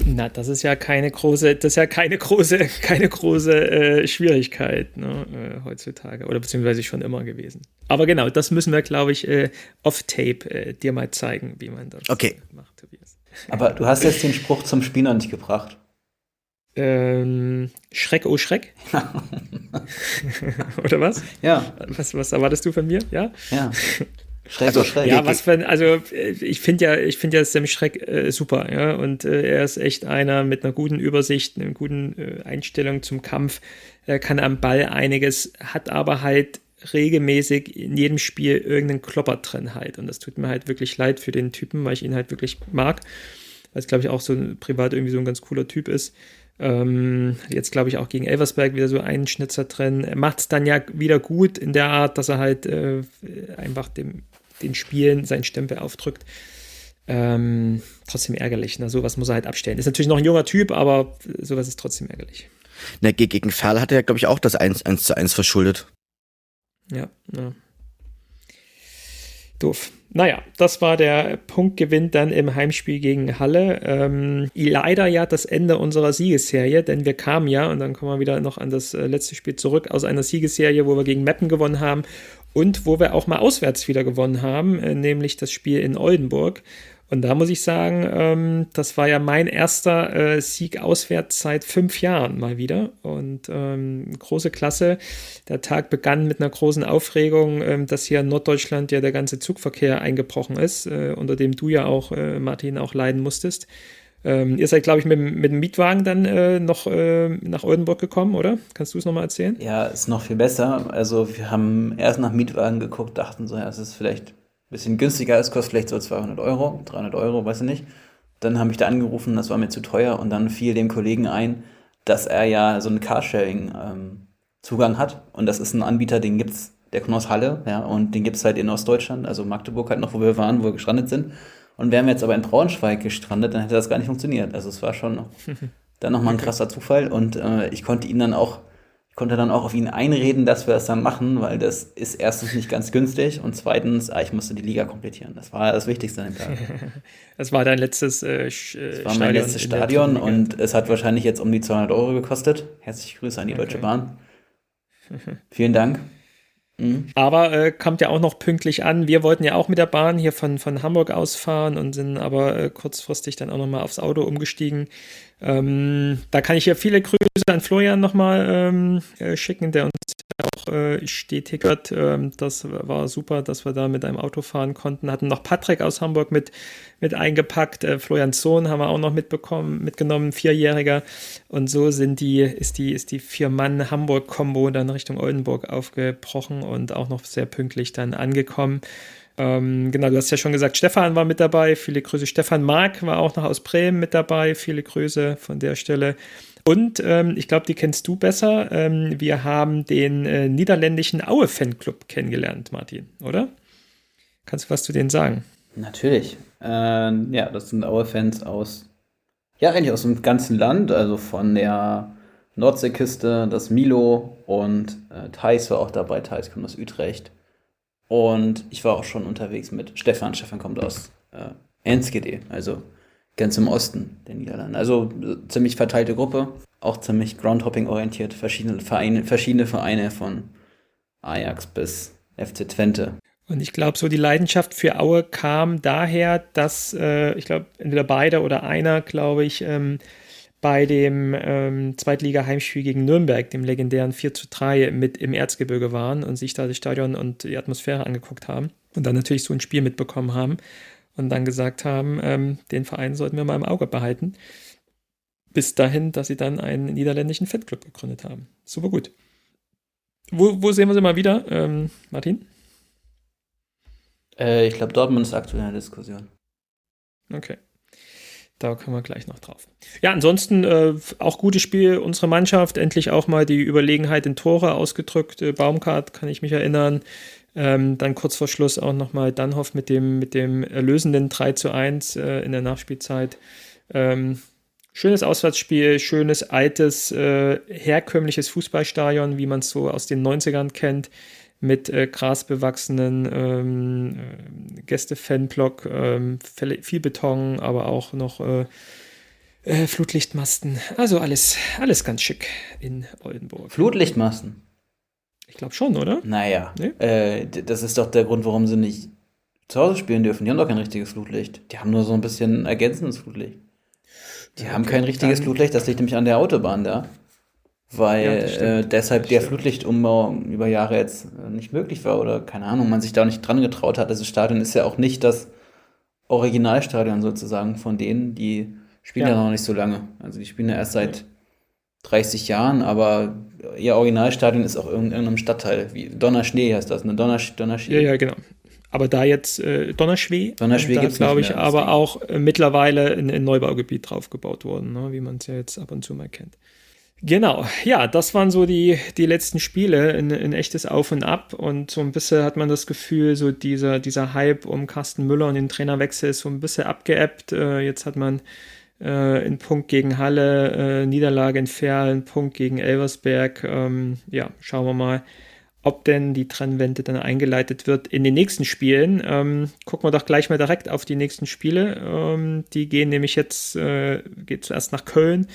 Speaker 1: Na, das ist ja keine große, das ist ja keine große, keine große äh, Schwierigkeit ne, äh, heutzutage oder beziehungsweise schon immer gewesen. Aber genau, das müssen wir, glaube ich, äh, off-tape äh, dir mal zeigen, wie man das
Speaker 2: okay.
Speaker 1: macht, Tobias.
Speaker 3: Aber du hast jetzt den Spruch zum Spiel noch nicht gebracht.
Speaker 1: Ähm, Schreck, oh Schreck. Oder was?
Speaker 3: Ja.
Speaker 1: Was, was erwartest du von mir? Ja?
Speaker 3: Ja. Schreck, also, Schreck.
Speaker 1: Ja, was für also ich finde ja, ich finde ja Sam Schreck äh, super, ja, und äh, er ist echt einer mit einer guten Übersicht, einer guten äh, Einstellung zum Kampf, er kann am Ball einiges, hat aber halt regelmäßig in jedem Spiel irgendeinen Klopper drin halt. Und das tut mir halt wirklich leid für den Typen, weil ich ihn halt wirklich mag. Weil es, glaube ich, auch so ein, privat irgendwie so ein ganz cooler Typ ist. Ähm, jetzt, glaube ich, auch gegen Elversberg wieder so einen Schnitzer drin. Er macht es dann ja wieder gut in der Art, dass er halt äh, einfach dem, den Spielen seinen Stempel aufdrückt. Ähm, trotzdem ärgerlich. Ne? Sowas muss er halt abstellen. Ist natürlich noch ein junger Typ, aber sowas ist trotzdem ärgerlich.
Speaker 2: Na, gegen Ferl hat er, glaube ich, auch das 1, 1 zu 1 verschuldet.
Speaker 1: Ja, ja. Doof. Naja, das war der Punktgewinn dann im Heimspiel gegen Halle. Ähm, leider ja das Ende unserer Siegesserie, denn wir kamen ja, und dann kommen wir wieder noch an das äh, letzte Spiel zurück, aus einer Siegesserie, wo wir gegen Meppen gewonnen haben und wo wir auch mal auswärts wieder gewonnen haben, äh, nämlich das Spiel in Oldenburg. Und da muss ich sagen, ähm, das war ja mein erster äh, Sieg auswärts seit fünf Jahren mal wieder. Und ähm, große Klasse. Der Tag begann mit einer großen Aufregung, ähm, dass hier in Norddeutschland ja der ganze Zugverkehr eingebrochen ist, äh, unter dem du ja auch, Martin, auch leiden musstest. Ähm, ihr seid, glaube ich, mit, mit dem Mietwagen dann äh, noch äh, nach Oldenburg gekommen, oder? Kannst du es nochmal erzählen?
Speaker 3: Ja, ist noch viel besser. Also wir haben erst nach Mietwagen geguckt, dachten so, ja, es ist vielleicht ein bisschen günstiger, es kostet vielleicht so 200 Euro, 300 Euro, weiß ich nicht. Dann habe ich da angerufen, das war mir zu teuer und dann fiel dem Kollegen ein, dass er ja so einen Carsharing-Zugang ähm, hat und das ist ein Anbieter, den gibt's, der kommt aus Halle, ja, und den gibt's halt in Ostdeutschland, also Magdeburg halt noch, wo wir waren, wo wir gestrandet sind. Und wären wir jetzt aber in Braunschweig gestrandet, dann hätte das gar nicht funktioniert. Also es war schon dann nochmal ein krasser Zufall. Und äh, ich konnte ihn dann auch, ich konnte dann auch auf ihn einreden, dass wir das dann machen, weil das ist erstens nicht ganz günstig und zweitens, ah, ich musste die Liga komplettieren. Das war das Wichtigste an dem Tag.
Speaker 1: Das war dein letztes
Speaker 3: äh, Stadion. Das war mein letztes Stadion und es hat wahrscheinlich jetzt um die 200 Euro gekostet. Herzliche Grüße an die okay. Deutsche Bahn. Vielen Dank.
Speaker 1: Mhm. Aber äh, kommt ja auch noch pünktlich an. Wir wollten ja auch mit der Bahn hier von, von Hamburg ausfahren und sind aber äh, kurzfristig dann auch nochmal aufs Auto umgestiegen. Ähm, da kann ich hier viele Grüße an Florian nochmal ähm, äh, schicken, der uns auch äh, stetig hört. Ähm, das war super, dass wir da mit einem Auto fahren konnten. Hatten noch Patrick aus Hamburg mit, mit eingepackt. Äh, Florians Sohn haben wir auch noch mitbekommen, mitgenommen, Vierjähriger. Und so sind die, ist die, ist die Vier-Mann-Hamburg-Kombo dann Richtung Oldenburg aufgebrochen und auch noch sehr pünktlich dann angekommen. Ähm, genau, du hast ja schon gesagt, Stefan war mit dabei. Viele Grüße. Stefan Mark war auch noch aus Bremen mit dabei. Viele Grüße von der Stelle. Und ähm, ich glaube, die kennst du besser. Ähm, wir haben den äh, niederländischen Aue-Fanclub kennengelernt, Martin, oder? Kannst du was zu denen sagen?
Speaker 3: Natürlich. Äh, ja, das sind Aue-Fans aus, ja, eigentlich aus dem ganzen Land, also von der Nordseeküste, das Milo und äh, Thais war auch dabei. Thais kommt aus Utrecht. Und ich war auch schon unterwegs mit Stefan. Stefan kommt aus äh, Enskede, also ganz im Osten der Niederlande. Also ziemlich verteilte Gruppe, auch ziemlich Groundhopping orientiert, verschiedene Vereine, verschiedene Vereine von Ajax bis FC Twente.
Speaker 1: Und ich glaube, so die Leidenschaft für Aue kam daher, dass äh, ich glaube, entweder beide oder einer, glaube ich, ähm, bei dem ähm, Zweitliga-Heimspiel gegen Nürnberg, dem legendären 4 zu 3, mit im Erzgebirge waren und sich da das Stadion und die Atmosphäre angeguckt haben und dann natürlich so ein Spiel mitbekommen haben und dann gesagt haben, ähm, den Verein sollten wir mal im Auge behalten. Bis dahin, dass sie dann einen niederländischen Fanclub gegründet haben. Super gut. Wo, wo sehen wir sie mal wieder, ähm, Martin?
Speaker 3: Äh, ich glaube, Dortmund ist aktuell in der Diskussion.
Speaker 1: Okay. Da kommen wir gleich noch drauf. Ja, ansonsten äh, auch gutes Spiel. Unsere Mannschaft endlich auch mal die Überlegenheit in Tore ausgedrückt. Äh, Baumgart kann ich mich erinnern. Ähm, dann kurz vor Schluss auch nochmal Dannhoff mit dem, mit dem erlösenden 3 zu 1 äh, in der Nachspielzeit. Ähm, schönes Auswärtsspiel, schönes, altes, äh, herkömmliches Fußballstadion, wie man es so aus den 90ern kennt, mit äh, grasbewachsenen ähm, äh, Gäste-Fanblock, ähm, viel Beton, aber auch noch äh, äh, Flutlichtmasten. Also alles, alles ganz schick in Oldenburg.
Speaker 3: Flutlichtmasten?
Speaker 1: Ich glaube schon, oder?
Speaker 3: Naja, nee? äh, das ist doch der Grund, warum sie nicht zu Hause spielen dürfen. Die haben doch kein richtiges Flutlicht. Die haben nur so ein bisschen ergänzendes Flutlicht. Die okay, haben kein richtiges Flutlicht, das liegt nämlich an der Autobahn da. Weil ja, äh, deshalb der Flutlichtumbau über Jahre jetzt äh, nicht möglich war oder keine Ahnung, man sich da nicht dran getraut hat. Also das Stadion ist ja auch nicht das Originalstadion sozusagen von denen, die spielen ja, ja noch nicht so lange. Also die spielen ja erst seit 30 Jahren, aber ihr Originalstadion ist auch in irgendeinem Stadtteil, wie Donnerschnee heißt das, ne? Donner, Donnerschnee.
Speaker 1: Ja, ja, genau. Aber da jetzt äh, Donnerschwee,
Speaker 3: Donnerschwee
Speaker 1: da glaube ich, aber auch äh, mittlerweile ein, ein Neubaugebiet draufgebaut worden, ne? wie man es ja jetzt ab und zu mal kennt. Genau, ja, das waren so die, die letzten Spiele, ein, ein echtes Auf und Ab und so ein bisschen hat man das Gefühl, so dieser, dieser Hype um Carsten Müller und den Trainerwechsel ist so ein bisschen abgeebbt. Äh, jetzt hat man äh, einen Punkt gegen Halle, äh, Niederlage in Ferl, einen Punkt gegen Elversberg. Ähm, ja, schauen wir mal, ob denn die Trennwende dann eingeleitet wird in den nächsten Spielen. Ähm, gucken wir doch gleich mal direkt auf die nächsten Spiele. Ähm, die gehen nämlich jetzt, äh, geht zuerst nach Köln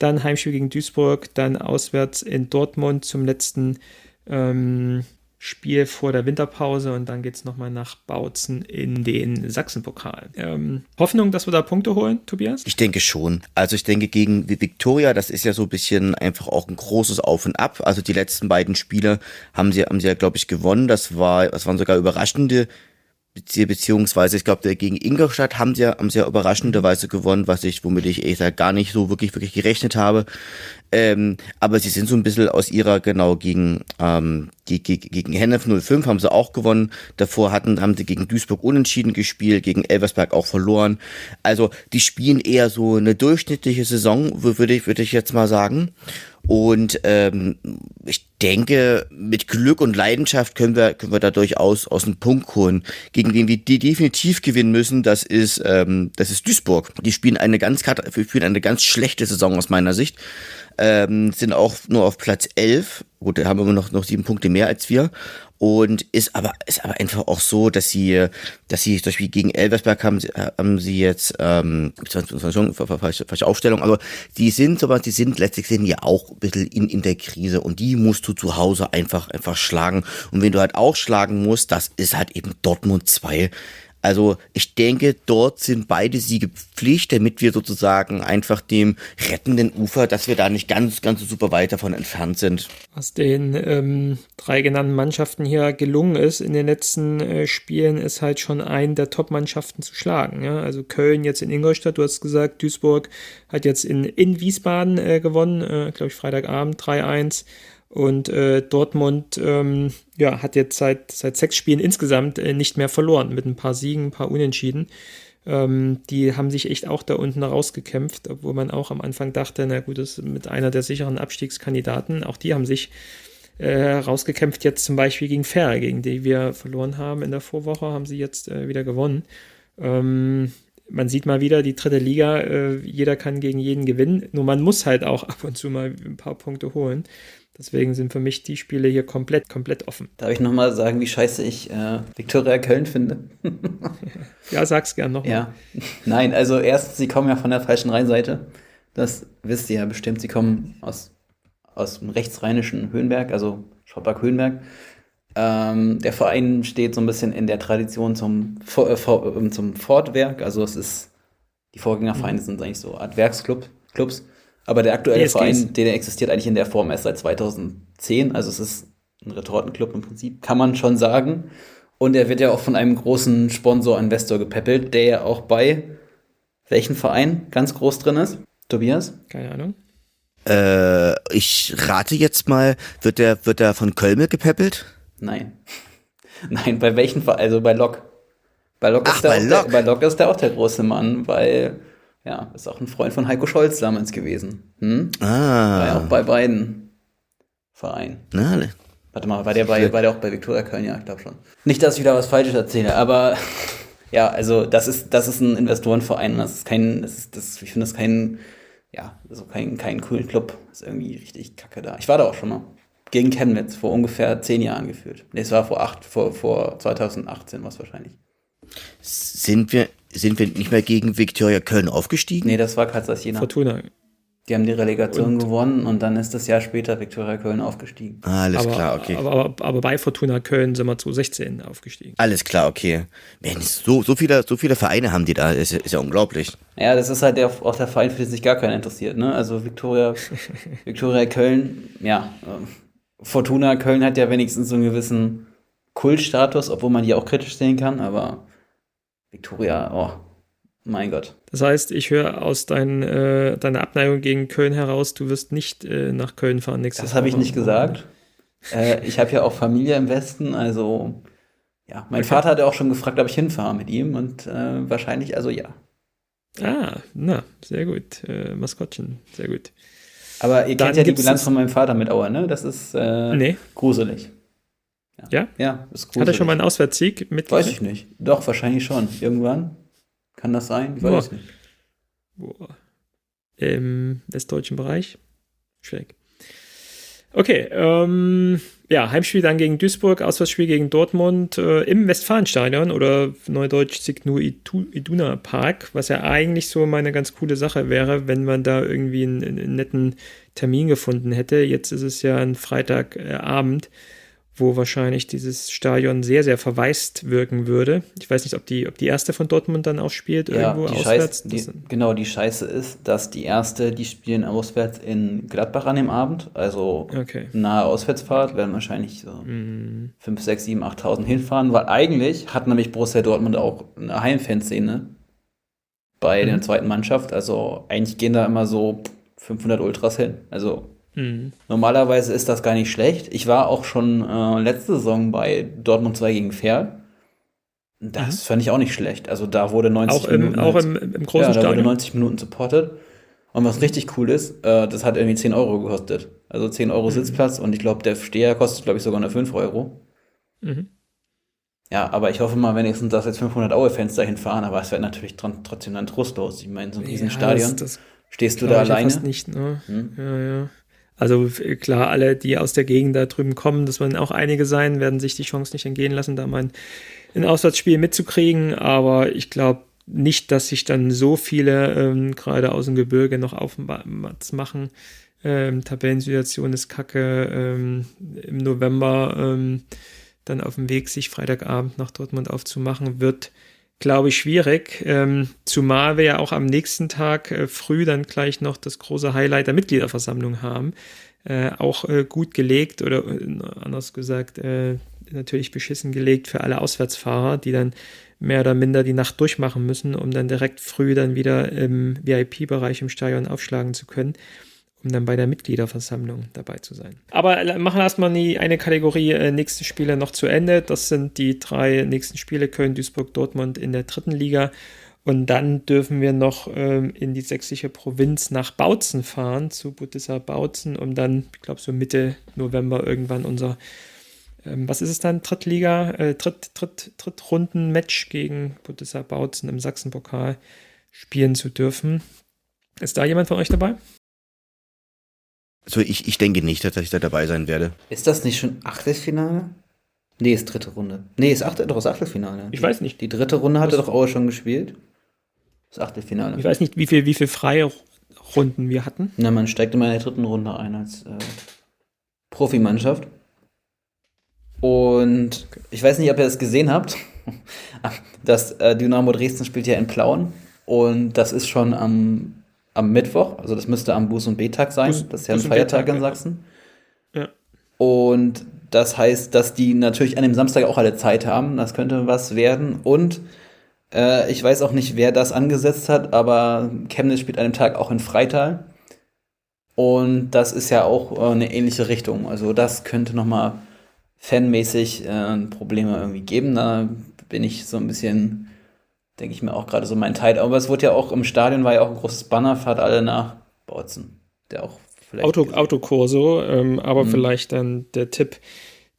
Speaker 1: dann Heimspiel gegen Duisburg, dann auswärts in Dortmund zum letzten ähm, Spiel vor der Winterpause und dann geht es nochmal nach Bautzen in den Sachsenpokal. Ähm, Hoffnung, dass wir da Punkte holen, Tobias?
Speaker 2: Ich denke schon. Also ich denke gegen Viktoria, das ist ja so ein bisschen einfach auch ein großes Auf und Ab. Also die letzten beiden Spiele haben sie, haben sie ja, glaube ich, gewonnen. Das war, das waren sogar überraschende beziehungsweise ich glaube, gegen Ingolstadt haben sie ja, haben sie ja überraschenderweise gewonnen, was ich, womit ich gesagt gar nicht so wirklich, wirklich gerechnet habe. Ähm, aber sie sind so ein bisschen aus ihrer, genau, gegen, ähm, die, gegen Hennef 05 haben sie auch gewonnen. Davor hatten, haben sie gegen Duisburg unentschieden gespielt, gegen Elversberg auch verloren. Also, die spielen eher so eine durchschnittliche Saison, würde ich, würde ich jetzt mal sagen. Und ähm, ich denke, mit Glück und Leidenschaft können wir, können wir da durchaus aus dem Punkt holen. Gegen den wir die definitiv gewinnen müssen, das ist, ähm, das ist Duisburg. Die spielen eine ganz, spielen eine ganz schlechte Saison aus meiner Sicht. Ähm, sind auch nur auf Platz 11. Gut, haben wir noch, noch sieben Punkte mehr als wir. Und ist aber ist aber einfach auch so, dass sie dass sie zum Beispiel gegen Elversberg haben haben sie jetzt ähm, falsche, falsche Aufstellung, aber die sind aber die sind letztlich sind ja auch ein bisschen in in der Krise und die musst du zu Hause einfach einfach schlagen. Und wenn du halt auch schlagen musst, das ist halt eben Dortmund 2 also ich denke, dort sind beide Siege Pflicht, damit wir sozusagen einfach dem rettenden Ufer, dass wir da nicht ganz, ganz super weit davon entfernt sind.
Speaker 1: Was den ähm, drei genannten Mannschaften hier gelungen ist in den letzten äh, Spielen, ist halt schon einen der Top-Mannschaften zu schlagen. Ja? Also Köln jetzt in Ingolstadt, du hast gesagt, Duisburg hat jetzt in, in Wiesbaden äh, gewonnen, äh, glaube ich Freitagabend 3-1. Und äh, Dortmund ähm, ja, hat jetzt seit, seit sechs Spielen insgesamt äh, nicht mehr verloren, mit ein paar Siegen, ein paar Unentschieden. Ähm, die haben sich echt auch da unten rausgekämpft, obwohl man auch am Anfang dachte, na gut, das ist mit einer der sicheren Abstiegskandidaten. Auch die haben sich äh, rausgekämpft, jetzt zum Beispiel gegen Ferl, gegen die wir verloren haben in der Vorwoche, haben sie jetzt äh, wieder gewonnen. Ähm, man sieht mal wieder, die dritte Liga, äh, jeder kann gegen jeden gewinnen, nur man muss halt auch ab und zu mal ein paar Punkte holen. Deswegen sind für mich die Spiele hier komplett, komplett offen.
Speaker 3: Darf ich nochmal sagen, wie scheiße ich äh, Viktoria Köln finde?
Speaker 1: ja, sag's gern nochmal.
Speaker 3: Ja. Nein, also erstens, sie kommen ja von der falschen Rheinseite. Das wisst ihr ja bestimmt. Sie kommen aus, aus dem rechtsrheinischen Höhenberg, also Schottberg-Höhenberg. Ähm, der Verein steht so ein bisschen in der Tradition zum, äh, ähm, zum Fortwerk. Also es ist, die Vorgängervereine mhm. sind eigentlich so Art Werksclub, Clubs. Aber der aktuelle DSGs. Verein, der existiert eigentlich in der Form erst seit 2010. Also es ist ein Retortenclub im Prinzip, kann man schon sagen. Und er wird ja auch von einem großen Sponsor, Investor gepäppelt, der ja auch bei welchen Verein ganz groß drin ist? Tobias?
Speaker 1: Keine Ahnung.
Speaker 2: Äh, ich rate jetzt mal, wird der, wird der von Kölme gepäppelt?
Speaker 3: Nein. Nein, bei welchen Verein? Also bei Lok. Bei Lok, Ach, ist, der bei, Lok. Der, bei Lok ist der auch der große Mann, weil ja, ist auch ein Freund von Heiko Scholz damals gewesen. Hm? Ah. War ja auch bei beiden Vereinen. Na, ne. Warte mal, war der, bei, war der auch bei Viktoria Köln? Ja, ich glaube schon. Nicht, dass ich wieder was Falsches erzähle, aber ja, also das ist, das ist ein Investorenverein. Das ist kein, das ist, das, ich finde das kein, ja, also kein, kein coolen Club. Das ist irgendwie richtig kacke da. Ich war da auch schon mal. Gegen Chemnitz vor ungefähr zehn Jahren geführt. Nee, es war vor acht, vor, vor 2018 was wahrscheinlich.
Speaker 2: Sind wir sind wir nicht mehr gegen Viktoria Köln aufgestiegen?
Speaker 3: Nee, das war Kassel Jena.
Speaker 1: Fortuna.
Speaker 3: Die haben die Relegation und, gewonnen und dann ist das Jahr später Viktoria Köln aufgestiegen.
Speaker 2: Alles
Speaker 1: aber,
Speaker 2: klar, okay.
Speaker 1: Aber, aber, aber, bei Fortuna Köln sind wir zu 16 aufgestiegen.
Speaker 2: Alles klar, okay. Mensch, so, so, viele, so viele Vereine haben die da, ist, ist ja unglaublich.
Speaker 3: Ja, das ist halt der, auch der Verein, für den sich gar keiner interessiert. Ne? Also Viktoria, Viktoria Köln, ja. Fortuna Köln hat ja wenigstens so einen gewissen Kultstatus, obwohl man die auch kritisch sehen kann, aber Viktoria, oh, mein Gott.
Speaker 1: Das heißt, ich höre aus dein, äh, deiner Abneigung gegen Köln heraus, du wirst nicht äh, nach Köln fahren nächstes
Speaker 3: Das habe ich nicht gesagt. äh, ich habe ja auch Familie im Westen, also ja, mein okay. Vater hat ja auch schon gefragt, ob ich hinfahre mit ihm und äh, wahrscheinlich, also ja.
Speaker 1: Ah, na, sehr gut. Äh, Maskottchen, sehr gut.
Speaker 3: Aber ihr Dann kennt ja die Bilanz von meinem Vater mit Auer, ne? Das ist äh, nee. gruselig.
Speaker 1: Ja? Ja, ist gruselig. Hat er schon mal einen Auswärtssieg mit?
Speaker 3: Weiß ich nicht. Doch, wahrscheinlich schon. Irgendwann. Kann das sein? Ich weiß Boah. nicht.
Speaker 1: Boah. Im westdeutschen Bereich? Schräg. Okay, ähm, ja, Heimspiel dann gegen Duisburg, Auswärtsspiel gegen Dortmund äh, im Westfalenstadion oder neudeutsch Signu Iduna Park, was ja eigentlich so meine ganz coole Sache wäre, wenn man da irgendwie einen, einen netten Termin gefunden hätte. Jetzt ist es ja ein Freitagabend. Äh, wo wahrscheinlich dieses Stadion sehr, sehr verwaist wirken würde. Ich weiß nicht, ob die, ob die erste von Dortmund dann auch spielt, ja, irgendwo
Speaker 3: die auswärts. Scheiß, die, genau, die Scheiße ist, dass die erste, die spielen auswärts in Gladbach an dem Abend, also okay. nahe Auswärtsfahrt, werden wahrscheinlich so mhm. 5, 6, 7, 8.000 hinfahren, weil eigentlich hat nämlich Borussia Dortmund auch eine Heimfanszene bei mhm. der zweiten Mannschaft, also eigentlich gehen da immer so 500 Ultras hin, also Mhm. Normalerweise ist das gar nicht schlecht. Ich war auch schon äh, letzte Saison bei Dortmund 2 gegen Fair. Das mhm. fand ich auch nicht schlecht. Also da wurde 90
Speaker 1: auch im, Minuten. Auch im, im großen ja,
Speaker 3: da Stadion. wurde 90 Minuten supportet. Und was richtig cool ist, äh, das hat irgendwie 10 Euro gekostet. Also 10 Euro mhm. Sitzplatz und ich glaube, der Steher kostet, glaube ich, sogar nur 5 Euro. Mhm. Ja, aber ich hoffe mal wenigstens, dass jetzt 500 Aue-Fans dahin fahren, aber es wird natürlich trotzdem dann trostlos. Ich meine, so ein Riesenstadion. Ja, das, das stehst du da alleine?
Speaker 1: Fast nicht, ne? Hm? Ja, ja. Also klar, alle, die aus der Gegend da drüben kommen, das werden auch einige sein, werden sich die Chance nicht entgehen lassen, da mal ein, Auswärtsspiel mitzukriegen. Aber ich glaube nicht, dass sich dann so viele ähm, gerade aus dem Gebirge noch aufmats machen. Ähm, Tabellensituation ist kacke. Ähm, Im November ähm, dann auf dem Weg, sich Freitagabend nach Dortmund aufzumachen, wird glaube ich, schwierig. Ähm, zumal wir ja auch am nächsten Tag äh, früh dann gleich noch das große Highlight der Mitgliederversammlung haben. Äh, auch äh, gut gelegt oder äh, anders gesagt, äh, natürlich beschissen gelegt für alle Auswärtsfahrer, die dann mehr oder minder die Nacht durchmachen müssen, um dann direkt früh dann wieder im VIP-Bereich im Stadion aufschlagen zu können um dann bei der Mitgliederversammlung dabei zu sein. Aber machen erstmal die eine Kategorie äh, nächste Spiele noch zu Ende. Das sind die drei nächsten Spiele Köln, Duisburg, Dortmund in der dritten Liga. Und dann dürfen wir noch ähm, in die sächsische Provinz nach Bautzen fahren, zu Budissa Bautzen, um dann, ich glaube, so Mitte November irgendwann unser, ähm, was ist es dann, Drittliga, äh, Dritt, Dritt, Drittrunden-Match gegen Budissa Bautzen im Sachsenpokal spielen zu dürfen. Ist da jemand von euch dabei?
Speaker 2: Also ich, ich denke nicht, dass ich da dabei sein werde.
Speaker 3: Ist das nicht schon Achtelfinale? Nee, ist dritte Runde. Nee, ist Achtel, doch das Achtelfinale.
Speaker 1: Ich weiß nicht.
Speaker 3: Die dritte Runde hatte Was? doch Aue schon gespielt. Das Achtelfinale.
Speaker 1: Ich weiß nicht, wie viel, wie viel freie Runden wir hatten.
Speaker 3: Na, man steigt immer in der dritten Runde ein als äh, Profimannschaft. Und ich weiß nicht, ob ihr das gesehen habt. Das äh, Dynamo Dresden spielt ja in Plauen. Und das ist schon am am Mittwoch, also das müsste am Buß- und B-Tag sein, Buß, das ist ja ein Feiertag in Sachsen. Ja. Und das heißt, dass die natürlich an dem Samstag auch alle Zeit haben, das könnte was werden. Und äh, ich weiß auch nicht, wer das angesetzt hat, aber Chemnitz spielt an dem Tag auch in Freital. Und das ist ja auch äh, eine ähnliche Richtung. Also das könnte nochmal fanmäßig äh, Probleme irgendwie geben. Da bin ich so ein bisschen denke ich mir auch gerade so mein Teil. Aber es wurde ja auch im Stadion war ja auch ein großes Banner, fahrt alle nach Bautzen, der auch
Speaker 1: vielleicht. Auto, Autokurso, ähm, aber mhm. vielleicht dann der Tipp,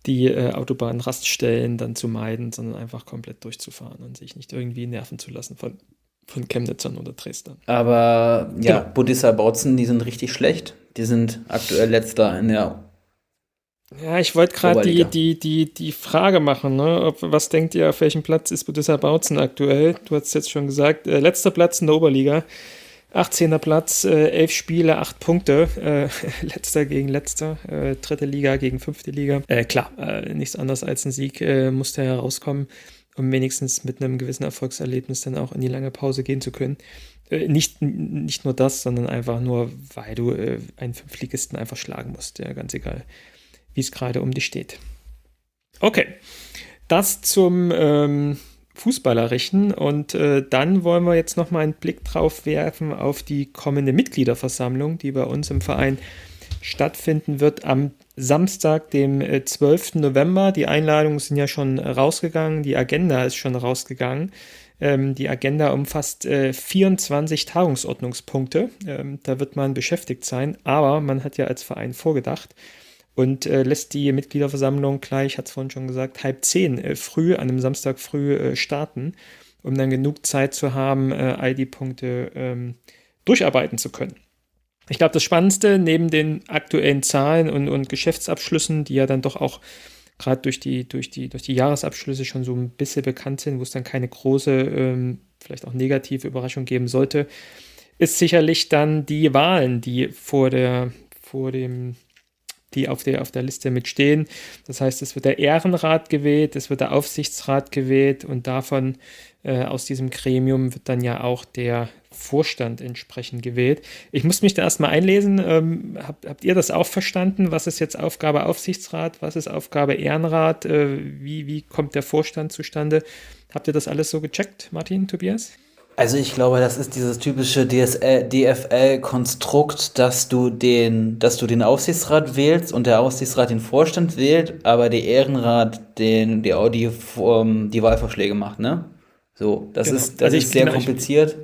Speaker 1: die äh, Autobahnraststellen dann zu meiden, sondern einfach komplett durchzufahren und sich nicht irgendwie nerven zu lassen von, von Chemnitzern oder Dresdern.
Speaker 3: Aber ja, genau. Budissa Bautzen, die sind richtig schlecht. Die sind aktuell letzter in der
Speaker 1: ja, ich wollte gerade die, die, die, die Frage machen, ne? Ob, was denkt ihr, auf welchem Platz ist Budissa Bautzen aktuell? Du hast jetzt schon gesagt, äh, letzter Platz in der Oberliga. 18. Platz, äh, elf Spiele, acht Punkte. Äh, letzter gegen letzter, äh, dritte Liga gegen fünfte Liga. Äh, klar, äh, nichts anderes als ein Sieg äh, musste herauskommen, um wenigstens mit einem gewissen Erfolgserlebnis dann auch in die lange Pause gehen zu können. nicht, nicht nur das, sondern einfach nur, weil du einen Fünftligisten einfach schlagen musst. Ja, ganz egal, wie es gerade um dich steht. Okay, das zum ähm, Fußballerischen. Und äh, dann wollen wir jetzt noch mal einen Blick drauf werfen auf die kommende Mitgliederversammlung, die bei uns im Verein stattfinden wird am Samstag, dem 12. Äh, November. Die Einladungen sind ja schon rausgegangen, die Agenda ist schon rausgegangen. Ähm, die Agenda umfasst äh, 24 Tagungsordnungspunkte. Ähm, da wird man beschäftigt sein, aber man hat ja als Verein vorgedacht und äh, lässt die Mitgliederversammlung gleich, hat es vorhin schon gesagt, halb zehn äh, früh, an einem Samstag früh äh, starten, um dann genug Zeit zu haben, äh, all die Punkte ähm, durcharbeiten zu können. Ich glaube, das Spannendste neben den aktuellen Zahlen und, und Geschäftsabschlüssen, die ja dann doch auch gerade durch die, durch, die, durch die Jahresabschlüsse schon so ein bisschen bekannt sind, wo es dann keine große, ähm, vielleicht auch negative Überraschung geben sollte, ist sicherlich dann die Wahlen, die vor, der, vor dem die auf der, auf der Liste mitstehen. Das heißt, es wird der Ehrenrat gewählt, es wird der Aufsichtsrat gewählt und davon äh, aus diesem Gremium wird dann ja auch der Vorstand entsprechend gewählt. Ich muss mich da erstmal einlesen. Ähm, habt, habt ihr das auch verstanden? Was ist jetzt Aufgabe Aufsichtsrat? Was ist Aufgabe Ehrenrat? Äh, wie, wie kommt der Vorstand zustande? Habt ihr das alles so gecheckt, Martin, Tobias?
Speaker 3: Also ich glaube, das ist dieses typische DFL-Konstrukt, dass du den, dass du den Aufsichtsrat wählst und der Aufsichtsrat den Vorstand wählt, aber der Ehrenrat den, die, die, die Wahlvorschläge macht, ne? So, das genau. ist, das also ist sehr kompliziert,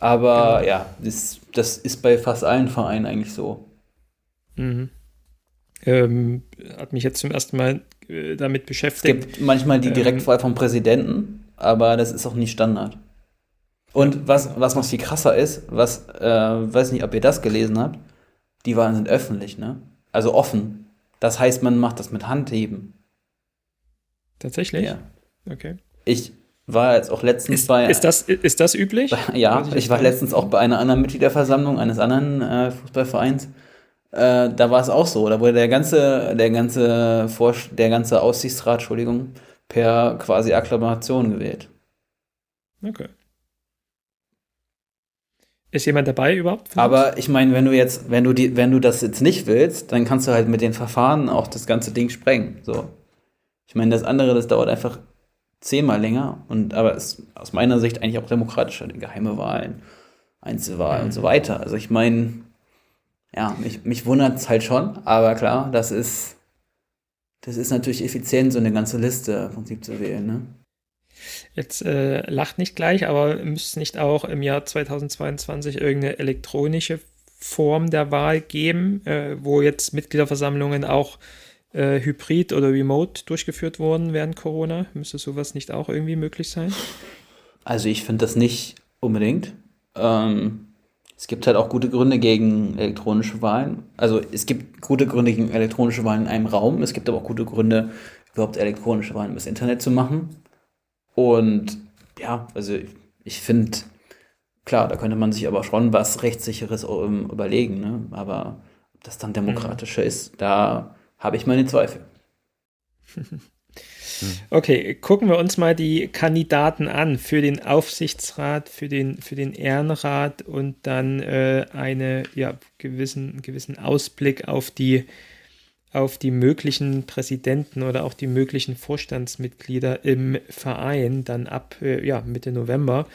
Speaker 3: aber genau. ja, das, das ist bei fast allen Vereinen eigentlich so.
Speaker 1: Mhm. Ähm, hat mich jetzt zum ersten Mal äh, damit beschäftigt.
Speaker 3: Es gibt manchmal die ähm, Direktwahl ähm, vom Präsidenten, aber das ist auch nicht Standard. Und was, was noch viel krasser ist, was, äh, weiß nicht, ob ihr das gelesen habt, die Wahlen sind öffentlich, ne? Also offen. Das heißt, man macht das mit Handheben.
Speaker 1: Tatsächlich?
Speaker 3: Ja.
Speaker 1: Okay.
Speaker 3: Ich war jetzt auch letztens
Speaker 1: ist,
Speaker 3: bei.
Speaker 1: Ist das, ist das üblich?
Speaker 3: Bei, ja, ich, ich war letztens auch bei einer anderen Mitgliederversammlung eines anderen äh, Fußballvereins. Äh, da war es auch so. Da wurde der ganze, der ganze Vorst der ganze Aussichtsrat, Entschuldigung, per quasi Akklamation gewählt.
Speaker 1: Okay. Ist jemand dabei überhaupt?
Speaker 3: Aber ich meine, wenn du jetzt, wenn du die, wenn du das jetzt nicht willst, dann kannst du halt mit den Verfahren auch das ganze Ding sprengen. So. Ich meine, das andere, das dauert einfach zehnmal länger und aber ist aus meiner Sicht eigentlich auch demokratischer, geheime Wahlen, Einzelwahlen mhm. und so weiter. Also ich meine, ja, mich, mich wundert es halt schon, aber klar, das ist, das ist natürlich effizient, so eine ganze Liste im Prinzip zu wählen, ne?
Speaker 1: Jetzt äh, lacht nicht gleich, aber müsste es nicht auch im Jahr 2022 irgendeine elektronische Form der Wahl geben, äh, wo jetzt Mitgliederversammlungen auch äh, hybrid oder remote durchgeführt wurden während Corona? Müsste sowas nicht auch irgendwie möglich sein?
Speaker 3: Also ich finde das nicht unbedingt. Ähm, es gibt halt auch gute Gründe gegen elektronische Wahlen. Also es gibt gute Gründe gegen elektronische Wahlen in einem Raum. Es gibt aber auch gute Gründe, überhaupt elektronische Wahlen übers Internet zu machen. Und ja, also ich finde, klar, da könnte man sich aber schon was Rechtssicheres überlegen, ne? aber ob das dann demokratischer mhm. ist, da habe ich meine Zweifel.
Speaker 1: Okay, gucken wir uns mal die Kandidaten an für den Aufsichtsrat, für den, für den Ehrenrat und dann äh, einen ja, gewissen, gewissen Ausblick auf die auf die möglichen Präsidenten oder auch die möglichen Vorstandsmitglieder im Verein dann ab äh, ja, Mitte November.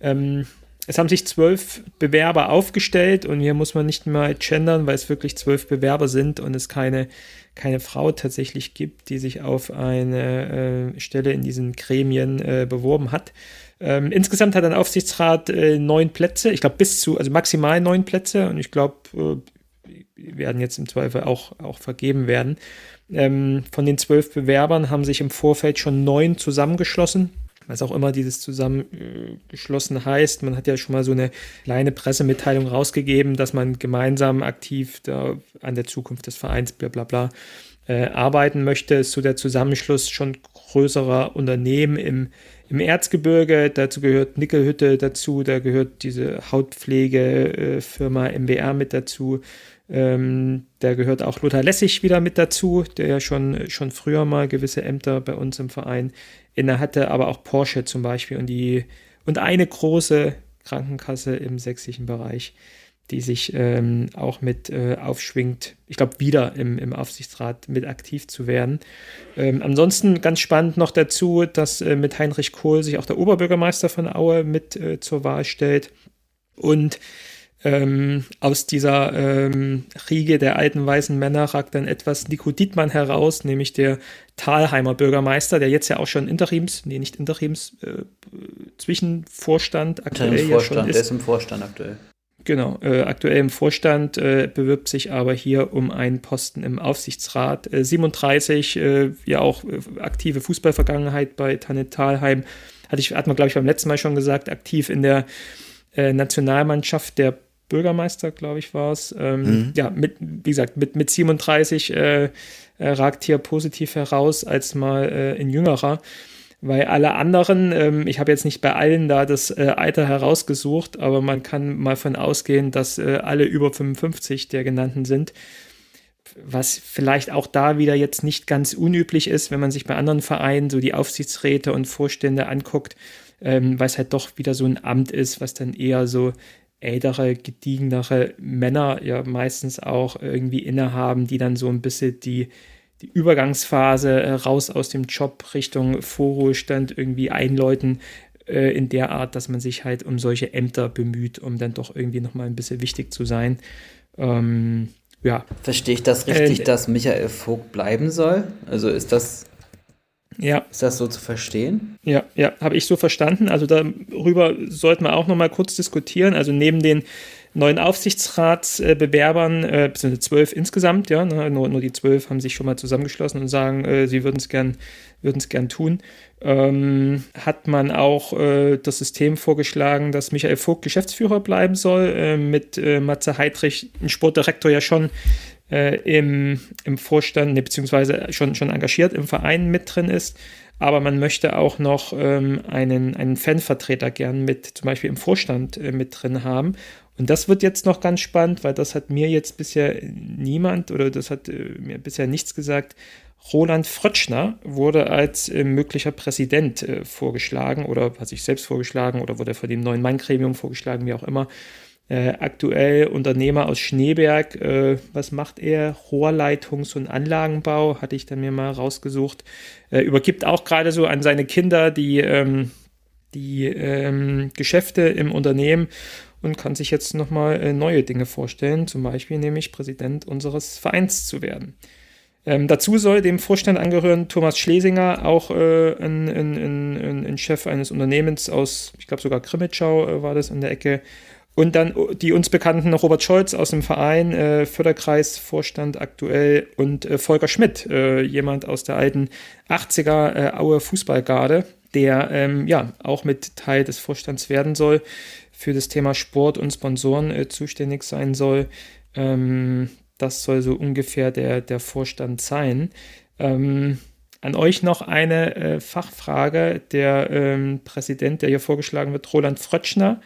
Speaker 1: Ähm, es haben sich zwölf Bewerber aufgestellt und hier muss man nicht mal gendern, weil es wirklich zwölf Bewerber sind und es keine, keine Frau tatsächlich gibt, die sich auf eine äh, Stelle in diesen Gremien äh, beworben hat. Ähm, insgesamt hat ein Aufsichtsrat äh, neun Plätze, ich glaube bis zu, also maximal neun Plätze und ich glaube, äh, werden jetzt im Zweifel auch, auch vergeben werden. Ähm, von den zwölf Bewerbern haben sich im Vorfeld schon neun zusammengeschlossen. Was auch immer dieses zusammengeschlossen heißt. Man hat ja schon mal so eine kleine Pressemitteilung rausgegeben, dass man gemeinsam aktiv an der Zukunft des Vereins, bla bla bla, äh, arbeiten möchte. Ist so der Zusammenschluss schon größerer Unternehmen im, im Erzgebirge. Dazu gehört Nickelhütte dazu, da gehört diese Hautpflegefirma MBR mit dazu. Ähm, da gehört auch Lothar Lessig wieder mit dazu, der ja schon, schon früher mal gewisse Ämter bei uns im Verein inne hatte, aber auch Porsche zum Beispiel und die und eine große Krankenkasse im sächsischen Bereich, die sich ähm, auch mit äh, aufschwingt, ich glaube, wieder im, im Aufsichtsrat mit aktiv zu werden. Ähm, ansonsten ganz spannend noch dazu, dass äh, mit Heinrich Kohl sich auch der Oberbürgermeister von Aue mit äh, zur Wahl stellt. Und ähm, aus dieser ähm, Riege der alten weißen Männer ragt dann etwas Nico Dietmann heraus, nämlich der Thalheimer Bürgermeister, der jetzt ja auch schon Interims, nee, nicht Interims, äh, Zwischenvorstand
Speaker 3: aktuell ja schon ist. Der ist im Vorstand aktuell.
Speaker 1: Genau, äh, aktuell im Vorstand, äh, bewirbt sich aber hier um einen Posten im Aufsichtsrat. Äh, 37, äh, ja auch äh, aktive Fußballvergangenheit bei Tanit Thalheim. Hatte ich, hat man, glaube ich, beim letzten Mal schon gesagt, aktiv in der äh, Nationalmannschaft der Bürgermeister, glaube ich, war es. Ähm, mhm. Ja, mit, wie gesagt, mit, mit 37 äh, äh, ragt hier positiv heraus als mal äh, ein jüngerer. Weil alle anderen, ähm, ich habe jetzt nicht bei allen da das äh, Alter herausgesucht, aber man kann mal von ausgehen, dass äh, alle über 55 der genannten sind. Was vielleicht auch da wieder jetzt nicht ganz unüblich ist, wenn man sich bei anderen Vereinen so die Aufsichtsräte und Vorstände anguckt, ähm, weil es halt doch wieder so ein Amt ist, was dann eher so ältere, gediegenere Männer ja meistens auch irgendwie innehaben, die dann so ein bisschen die, die Übergangsphase äh, raus aus dem Job Richtung Vorruhestand irgendwie einläuten, äh, in der Art, dass man sich halt um solche Ämter bemüht, um dann doch irgendwie nochmal ein bisschen wichtig zu sein. Ähm, ja.
Speaker 3: Verstehe ich das richtig, äh, dass Michael Vogt bleiben soll? Also ist das
Speaker 1: ja.
Speaker 3: Ist das so zu verstehen?
Speaker 1: Ja, ja, habe ich so verstanden. Also darüber sollten wir auch noch mal kurz diskutieren. Also neben den neuen Aufsichtsratsbewerbern, äh, beziehungsweise zwölf insgesamt, ja, ne, nur, nur die zwölf haben sich schon mal zusammengeschlossen und sagen, äh, sie würden es gern, würden es gern tun, ähm, hat man auch äh, das System vorgeschlagen, dass Michael Vogt Geschäftsführer bleiben soll, äh, mit äh, Matze Heidrich, ein Sportdirektor ja schon äh, im, im Vorstand, ne, beziehungsweise schon, schon engagiert im Verein mit drin ist. Aber man möchte auch noch ähm, einen, einen Fanvertreter gern mit, zum Beispiel im Vorstand äh, mit drin haben. Und das wird jetzt noch ganz spannend, weil das hat mir jetzt bisher niemand oder das hat äh, mir bisher nichts gesagt. Roland Frötschner wurde als äh, möglicher Präsident äh, vorgeschlagen oder hat sich selbst vorgeschlagen oder wurde von dem neuen Mann-Gremium vorgeschlagen, wie auch immer äh, aktuell Unternehmer aus Schneeberg. Äh, was macht er? Rohrleitungs- und Anlagenbau, hatte ich dann mir mal rausgesucht. Äh, übergibt auch gerade so an seine Kinder die, ähm, die ähm, Geschäfte im Unternehmen und kann sich jetzt nochmal äh, neue Dinge vorstellen, zum Beispiel nämlich Präsident unseres Vereins zu werden. Ähm, dazu soll dem Vorstand angehören Thomas Schlesinger, auch äh, ein, ein, ein, ein, Chef eines Unternehmens aus, ich glaube sogar Krimitschau äh, war das in der Ecke, und dann die uns bekannten Robert Scholz aus dem Verein, äh, Förderkreisvorstand aktuell und äh, Volker Schmidt, äh, jemand aus der alten 80er äh, Aue Fußballgarde, der ähm, ja auch mit Teil des Vorstands werden soll, für das Thema Sport und Sponsoren äh, zuständig sein soll. Ähm, das soll so ungefähr der, der Vorstand sein. Ähm, an euch noch eine äh, Fachfrage. Der ähm, Präsident, der hier vorgeschlagen wird, Roland Frötschner,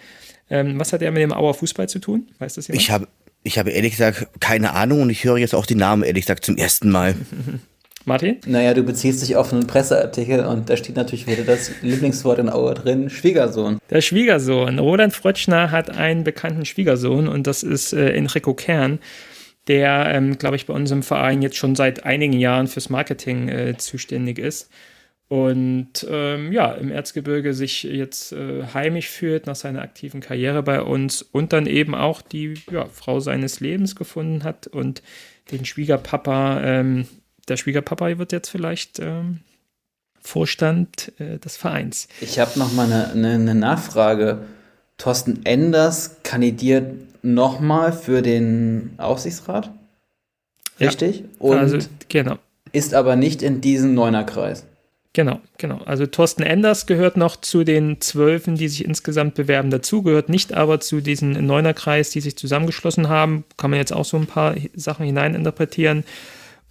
Speaker 1: ähm, was hat er mit dem Auer Fußball zu tun? Weißt du das
Speaker 2: jemand? Ich habe ich habe ehrlich gesagt keine Ahnung und ich höre jetzt auch die Namen ehrlich gesagt zum ersten Mal.
Speaker 1: Martin?
Speaker 3: Naja, du beziehst dich auf einen Presseartikel und da steht natürlich wieder das Lieblingswort in Auer drin, Schwiegersohn.
Speaker 1: Der Schwiegersohn. Roland Frötschner hat einen bekannten Schwiegersohn und das ist äh, Enrico Kern, der, ähm, glaube ich, bei uns im Verein jetzt schon seit einigen Jahren fürs Marketing äh, zuständig ist und ähm, ja, im Erzgebirge sich jetzt äh, heimisch fühlt nach seiner aktiven Karriere bei uns und dann eben auch die ja, Frau seines Lebens gefunden hat und den Schwiegerpapa, ähm, der Schwiegerpapa wird jetzt vielleicht ähm, Vorstand äh, des Vereins.
Speaker 3: Ich habe noch mal eine, eine, eine Nachfrage. Thorsten Enders kandidiert nochmal für den Aufsichtsrat? Richtig? Ja,
Speaker 1: und also, genau.
Speaker 3: ist aber nicht in diesem Neunerkreis.
Speaker 1: Genau, genau. Also Thorsten Enders gehört noch zu den Zwölfen, die sich insgesamt bewerben, dazu, gehört nicht aber zu diesen Neunerkreis, die sich zusammengeschlossen haben. Kann man jetzt auch so ein paar Sachen hineininterpretieren.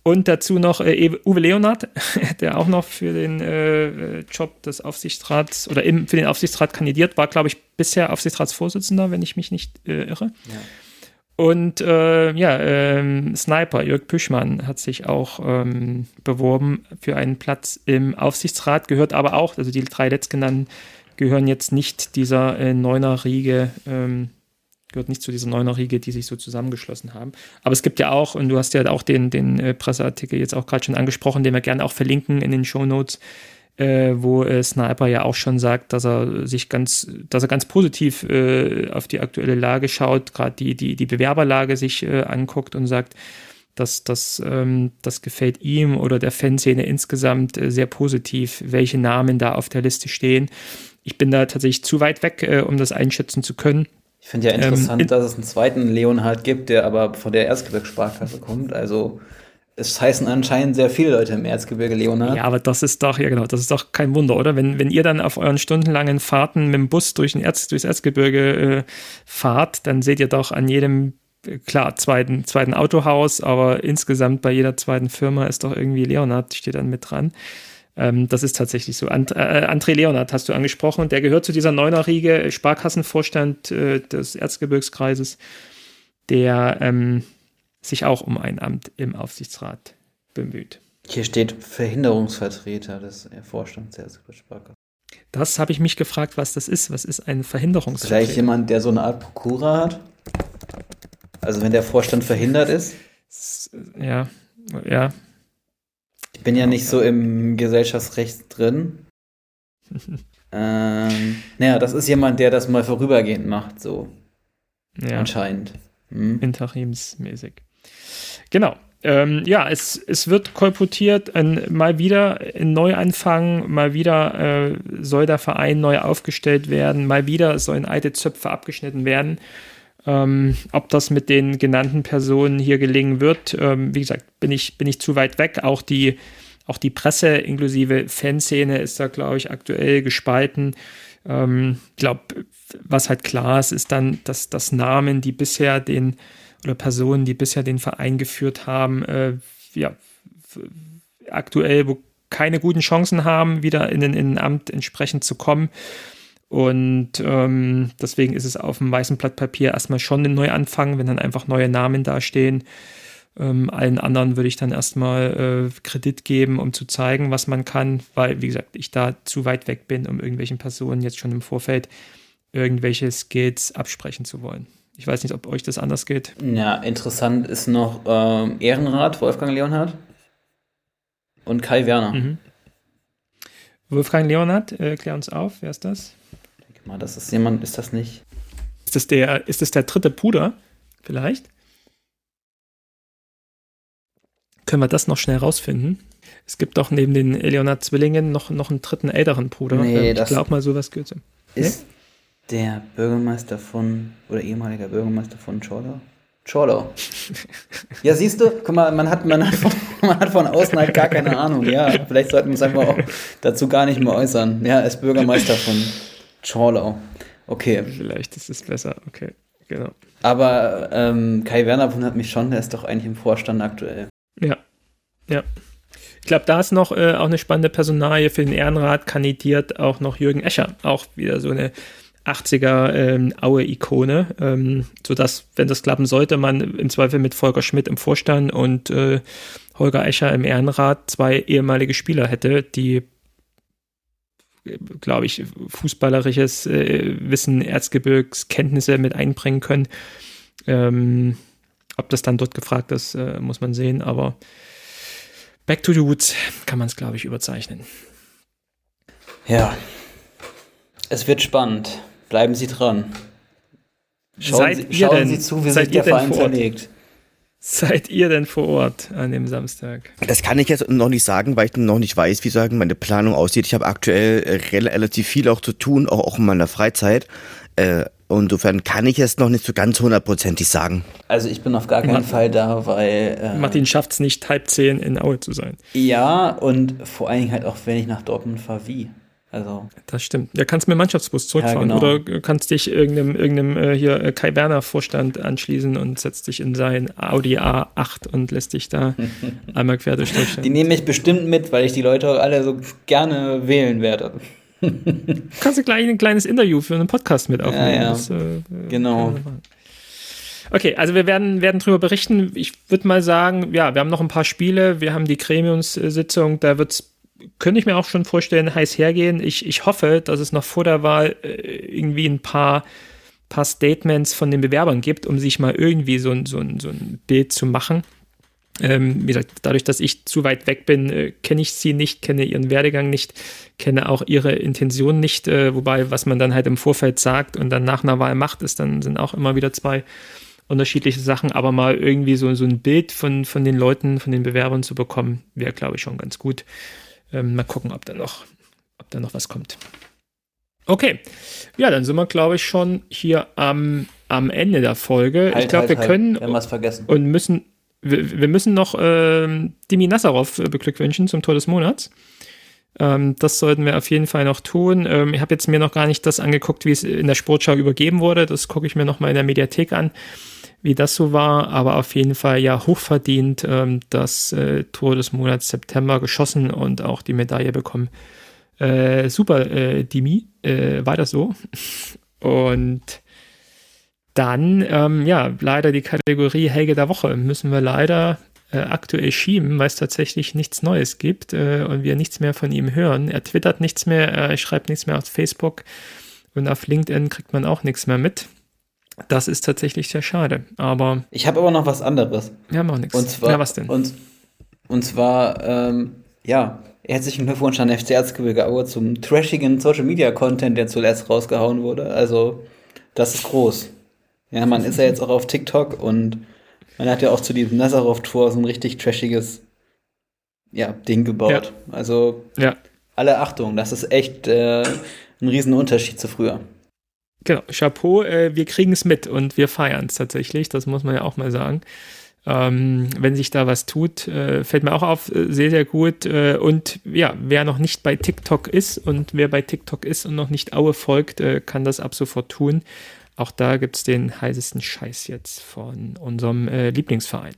Speaker 1: Und dazu noch äh, Uwe Leonard, der auch noch für den äh, Job des Aufsichtsrats oder im, für den Aufsichtsrat kandidiert, war, glaube ich, bisher Aufsichtsratsvorsitzender, wenn ich mich nicht äh, irre. Ja. Und äh, ja, ähm, Sniper Jörg Püschmann hat sich auch ähm, beworben für einen Platz im Aufsichtsrat, gehört aber auch, also die drei letztgenannten gehören jetzt nicht dieser äh, Neuner-Riege ähm, gehört nicht zu dieser neuner Riege, die sich so zusammengeschlossen haben. Aber es gibt ja auch, und du hast ja auch den, den äh, Presseartikel jetzt auch gerade schon angesprochen, den wir gerne auch verlinken in den Show Notes, äh, wo äh, Sniper ja auch schon sagt, dass er sich ganz, dass er ganz positiv äh, auf die aktuelle Lage schaut, gerade die, die, die Bewerberlage sich äh, anguckt und sagt, dass das, ähm, das gefällt ihm oder der Fanszene insgesamt äh, sehr positiv, welche Namen da auf der Liste stehen. Ich bin da tatsächlich zu weit weg, um das einschätzen zu können.
Speaker 3: Ich finde ja ähm, interessant, ähm, dass es einen zweiten Leonhard gibt, der aber von der Erzgebirgssparkasse kommt. Also es heißen anscheinend sehr viele Leute im Erzgebirge Leonhard.
Speaker 1: Ja, aber das ist doch, ja genau, das ist doch kein Wunder, oder? Wenn, wenn ihr dann auf euren stundenlangen Fahrten mit dem Bus durch den Erz, durchs Erzgebirge äh, fahrt, dann seht ihr doch an jedem, äh, klar, zweiten, zweiten Autohaus, aber insgesamt bei jeder zweiten Firma ist doch irgendwie Leonhard, steht dann mit dran. Ähm, das ist tatsächlich so. And, äh, André Leonard hast du angesprochen. Der gehört zu dieser Neuner-Riege, Sparkassenvorstand äh, des Erzgebirgskreises, der ähm, sich auch um ein Amt im Aufsichtsrat bemüht.
Speaker 3: Hier steht Verhinderungsvertreter des Vorstands der Erzgebirgssparkasse.
Speaker 1: Das habe ich mich gefragt, was das ist. Was ist ein Verhinderungsvertreter?
Speaker 3: Vielleicht jemand, der so eine Art Prokura hat? Also wenn der Vorstand verhindert ist?
Speaker 1: Ja, ja,
Speaker 3: ich bin ja nicht so im Gesellschaftsrecht drin. ähm, naja, das ist jemand, der das mal vorübergehend macht, so. Ja. Anscheinend.
Speaker 1: Hm. Interimsmäßig. Genau. Ähm, ja, es, es wird kolportiert, ein, mal wieder ein Neuanfang, mal wieder äh, soll der Verein neu aufgestellt werden, mal wieder sollen alte Zöpfe abgeschnitten werden. Ähm, ob das mit den genannten Personen hier gelingen wird, ähm, wie gesagt, bin ich, bin ich zu weit weg. Auch die, auch die Presse inklusive Fanszene ist da, glaube ich, aktuell gespalten. Ich ähm, glaube, was halt klar ist, ist dann, dass, dass Namen, die bisher den oder Personen, die bisher den Verein geführt haben, äh, ja, aktuell wo keine guten Chancen haben, wieder in ein Amt entsprechend zu kommen. Und ähm, deswegen ist es auf dem weißen Blatt Papier erstmal schon ein Neuanfang, wenn dann einfach neue Namen dastehen. Ähm, allen anderen würde ich dann erstmal äh, Kredit geben, um zu zeigen, was man kann, weil, wie gesagt, ich da zu weit weg bin, um irgendwelchen Personen jetzt schon im Vorfeld irgendwelche Skills absprechen zu wollen. Ich weiß nicht, ob euch das anders geht.
Speaker 3: Ja, interessant ist noch ähm, Ehrenrat, Wolfgang Leonhardt und Kai Werner. Mhm.
Speaker 1: Wolfgang Leonhardt, äh, klär uns auf, wer ist das?
Speaker 3: Mal, das ist jemand, ist das nicht?
Speaker 1: Ist das der, ist das der dritte Bruder? Vielleicht? Können wir das noch schnell rausfinden? Es gibt doch neben den Leonard Zwillingen noch, noch einen dritten älteren Bruder. Nee, ich glaube mal, sowas gehört
Speaker 3: Ist nee? der Bürgermeister von, oder ehemaliger Bürgermeister von Chorlau? Chorlau. ja, siehst du, guck mal, man hat, man, hat von, man hat von außen halt gar keine Ahnung. Ja, vielleicht sollten wir uns einfach auch dazu gar nicht mehr äußern. Ja, er ist Bürgermeister von Chorlau. Okay.
Speaker 1: Vielleicht ist es besser, okay, genau.
Speaker 3: Aber ähm, Kai Werner wundert mich schon, der ist doch eigentlich im Vorstand aktuell.
Speaker 1: Ja, ja. Ich glaube, da ist noch äh, auch eine spannende Personalie für den Ehrenrat kandidiert, auch noch Jürgen Escher, auch wieder so eine 80er ähm, Aue-Ikone, ähm, sodass, wenn das klappen sollte, man im Zweifel mit Volker Schmidt im Vorstand und äh, Holger Escher im Ehrenrat zwei ehemalige Spieler hätte, die glaube ich, fußballerisches äh, Wissen, Erzgebirgskenntnisse mit einbringen können. Ähm, ob das dann dort gefragt ist, äh, muss man sehen, aber Back to the Woods kann man es, glaube ich, überzeichnen.
Speaker 3: Ja, es wird spannend. Bleiben Sie dran.
Speaker 1: Schauen, seid Sie, schauen Sie zu, wie sich der Verein zerlegt. Seid ihr denn vor Ort an dem Samstag?
Speaker 2: Das kann ich jetzt noch nicht sagen, weil ich noch nicht weiß, wie sagen meine Planung aussieht. Ich habe aktuell äh, relativ viel auch zu tun, auch, auch in meiner Freizeit. Äh, insofern kann ich es noch nicht so ganz hundertprozentig sagen.
Speaker 3: Also ich bin auf gar keinen Martin, Fall da, weil...
Speaker 1: Äh, Martin schafft es nicht, halb zehn in Aue zu sein.
Speaker 3: Ja, und vor allen Dingen halt auch, wenn ich nach Dortmund fahre, wie? Also.
Speaker 1: Das stimmt. Ja, kannst mit Mannschaftsbus zurückfahren ja, genau. oder kannst dich irgendeinem, irgendeinem äh, hier äh, Kai Werner Vorstand anschließen und setzt dich in sein Audi A8 und lässt dich da einmal quer durch Deutschland.
Speaker 3: Die nehme ich bestimmt mit, weil ich die Leute alle so gerne wählen werde.
Speaker 1: kannst du gleich ein kleines Interview für einen Podcast mit aufnehmen. Ja, ja. Das,
Speaker 3: äh, genau.
Speaker 1: Okay, also wir werden, werden darüber berichten. Ich würde mal sagen, ja, wir haben noch ein paar Spiele. Wir haben die Gremiumssitzung, da wird es könnte ich mir auch schon vorstellen, heiß hergehen. Ich, ich hoffe, dass es noch vor der Wahl äh, irgendwie ein paar, paar Statements von den Bewerbern gibt, um sich mal irgendwie so ein, so ein, so ein Bild zu machen. Ähm, wie gesagt, dadurch, dass ich zu weit weg bin, äh, kenne ich sie nicht, kenne ihren Werdegang nicht, kenne auch ihre Intention nicht. Äh, wobei, was man dann halt im Vorfeld sagt und dann nach einer Wahl macht, ist dann sind auch immer wieder zwei unterschiedliche Sachen. Aber mal irgendwie so, so ein Bild von, von den Leuten, von den Bewerbern zu bekommen, wäre, glaube ich, schon ganz gut. Ähm, mal gucken, ob da noch, ob da noch was kommt. Okay, ja, dann sind wir, glaube ich, schon hier am, am Ende der Folge.
Speaker 3: Halt,
Speaker 1: ich glaube,
Speaker 3: halt,
Speaker 1: wir können
Speaker 3: halt. wir was vergessen.
Speaker 1: und müssen, wir, wir müssen noch ähm, Dimi Nassarov äh, beglückwünschen zum Tor des Monats. Ähm, das sollten wir auf jeden Fall noch tun. Ähm, ich habe jetzt mir noch gar nicht das angeguckt, wie es in der Sportschau übergeben wurde. Das gucke ich mir noch mal in der Mediathek an wie das so war, aber auf jeden Fall ja hochverdient ähm, das äh, Tor des Monats September geschossen und auch die Medaille bekommen. Äh, super, äh, Dimi, äh, weiter so. Und dann, ähm, ja, leider die Kategorie Helge der Woche müssen wir leider äh, aktuell schieben, weil es tatsächlich nichts Neues gibt äh, und wir nichts mehr von ihm hören. Er twittert nichts mehr, er schreibt nichts mehr auf Facebook und auf LinkedIn kriegt man auch nichts mehr mit. Das ist tatsächlich sehr schade. Aber.
Speaker 3: Ich habe aber noch was anderes.
Speaker 1: Haben auch nichts.
Speaker 3: Und zwar.
Speaker 1: Ja, was denn?
Speaker 3: Und, und zwar, ähm, ja, herzlichen Glückwunsch an FC Erzgebirge Aue zum trashigen Social Media Content, der zuletzt rausgehauen wurde. Also, das ist groß. Ja, man ist ja jetzt auch auf TikTok und man hat ja auch zu diesem Nazarov-Tour so ein richtig trashiges ja, Ding gebaut. Ja. Also,
Speaker 1: ja.
Speaker 3: alle Achtung, das ist echt äh, ein Riesenunterschied zu früher.
Speaker 1: Genau, Chapeau, äh, wir kriegen es mit und wir feiern es tatsächlich, das muss man ja auch mal sagen. Ähm, wenn sich da was tut, äh, fällt mir auch auf, äh, sehr, sehr gut. Äh, und ja, wer noch nicht bei TikTok ist und wer bei TikTok ist und noch nicht Aue folgt, äh, kann das ab sofort tun. Auch da gibt es den heißesten Scheiß jetzt von unserem äh, Lieblingsverein.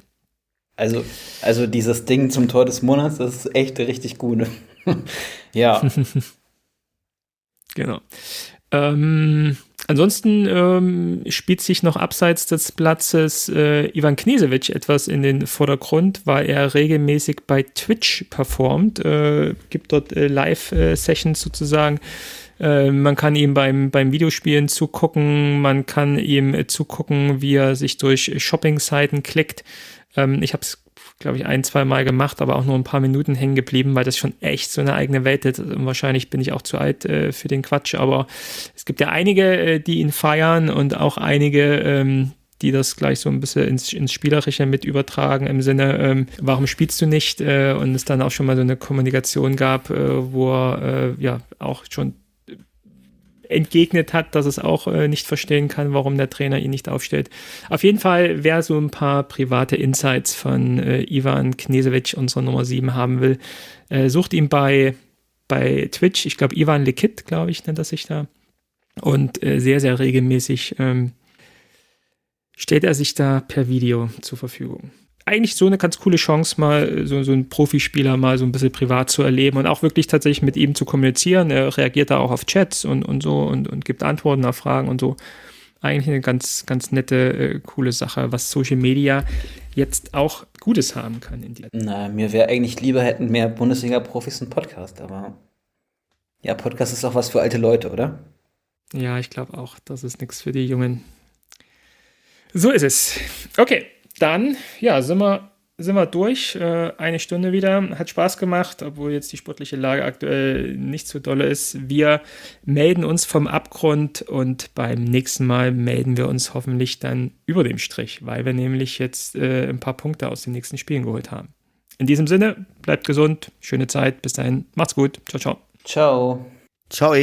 Speaker 3: Also, also dieses Ding zum Tor des Monats, das ist echt richtig gut. ja.
Speaker 1: genau. Ähm, Ansonsten ähm, spielt sich noch abseits des Platzes äh, Ivan Knesewitsch etwas in den Vordergrund, weil er regelmäßig bei Twitch performt, äh, gibt dort äh, Live-Sessions sozusagen. Äh, man kann ihm beim, beim Videospielen zugucken, man kann ihm äh, zugucken, wie er sich durch Shopping-Seiten klickt. Ähm, ich habe es glaube ich, ein, zwei Mal gemacht, aber auch nur ein paar Minuten hängen geblieben, weil das schon echt so eine eigene Welt ist. Und wahrscheinlich bin ich auch zu alt äh, für den Quatsch, aber es gibt ja einige, äh, die ihn feiern und auch einige, ähm, die das gleich so ein bisschen ins, ins Spielerische mit übertragen, im Sinne, ähm, warum spielst du nicht? Äh, und es dann auch schon mal so eine Kommunikation gab, äh, wo er äh, ja auch schon entgegnet hat, dass es auch äh, nicht verstehen kann, warum der Trainer ihn nicht aufstellt. Auf jeden Fall, wer so ein paar private Insights von äh, Ivan Knesewitsch, unserer Nummer 7, haben will, äh, sucht ihn bei, bei Twitch. Ich glaube, Ivan Lekit, glaube ich, nennt er sich da. Und äh, sehr, sehr regelmäßig ähm, stellt er sich da per Video zur Verfügung eigentlich so eine ganz coole Chance, mal so, so einen Profispieler mal so ein bisschen privat zu erleben und auch wirklich tatsächlich mit ihm zu kommunizieren. Er reagiert da auch auf Chats und, und so und, und gibt Antworten auf Fragen und so. Eigentlich eine ganz, ganz nette, äh, coole Sache, was Social Media jetzt auch Gutes haben kann. In
Speaker 3: Na, mir wäre eigentlich lieber, hätten mehr Bundesliga-Profis einen Podcast, aber ja, Podcast ist auch was für alte Leute, oder?
Speaker 1: Ja, ich glaube auch, das ist nichts für die Jungen. So ist es. Okay, dann, ja, sind wir, sind wir durch. Äh, eine Stunde wieder. Hat Spaß gemacht, obwohl jetzt die sportliche Lage aktuell nicht so dolle ist. Wir melden uns vom Abgrund und beim nächsten Mal melden wir uns hoffentlich dann über dem Strich, weil wir nämlich jetzt äh, ein paar Punkte aus den nächsten Spielen geholt haben. In diesem Sinne, bleibt gesund, schöne Zeit, bis dahin, macht's gut, ciao, ciao.
Speaker 3: Ciao.
Speaker 2: Ciao.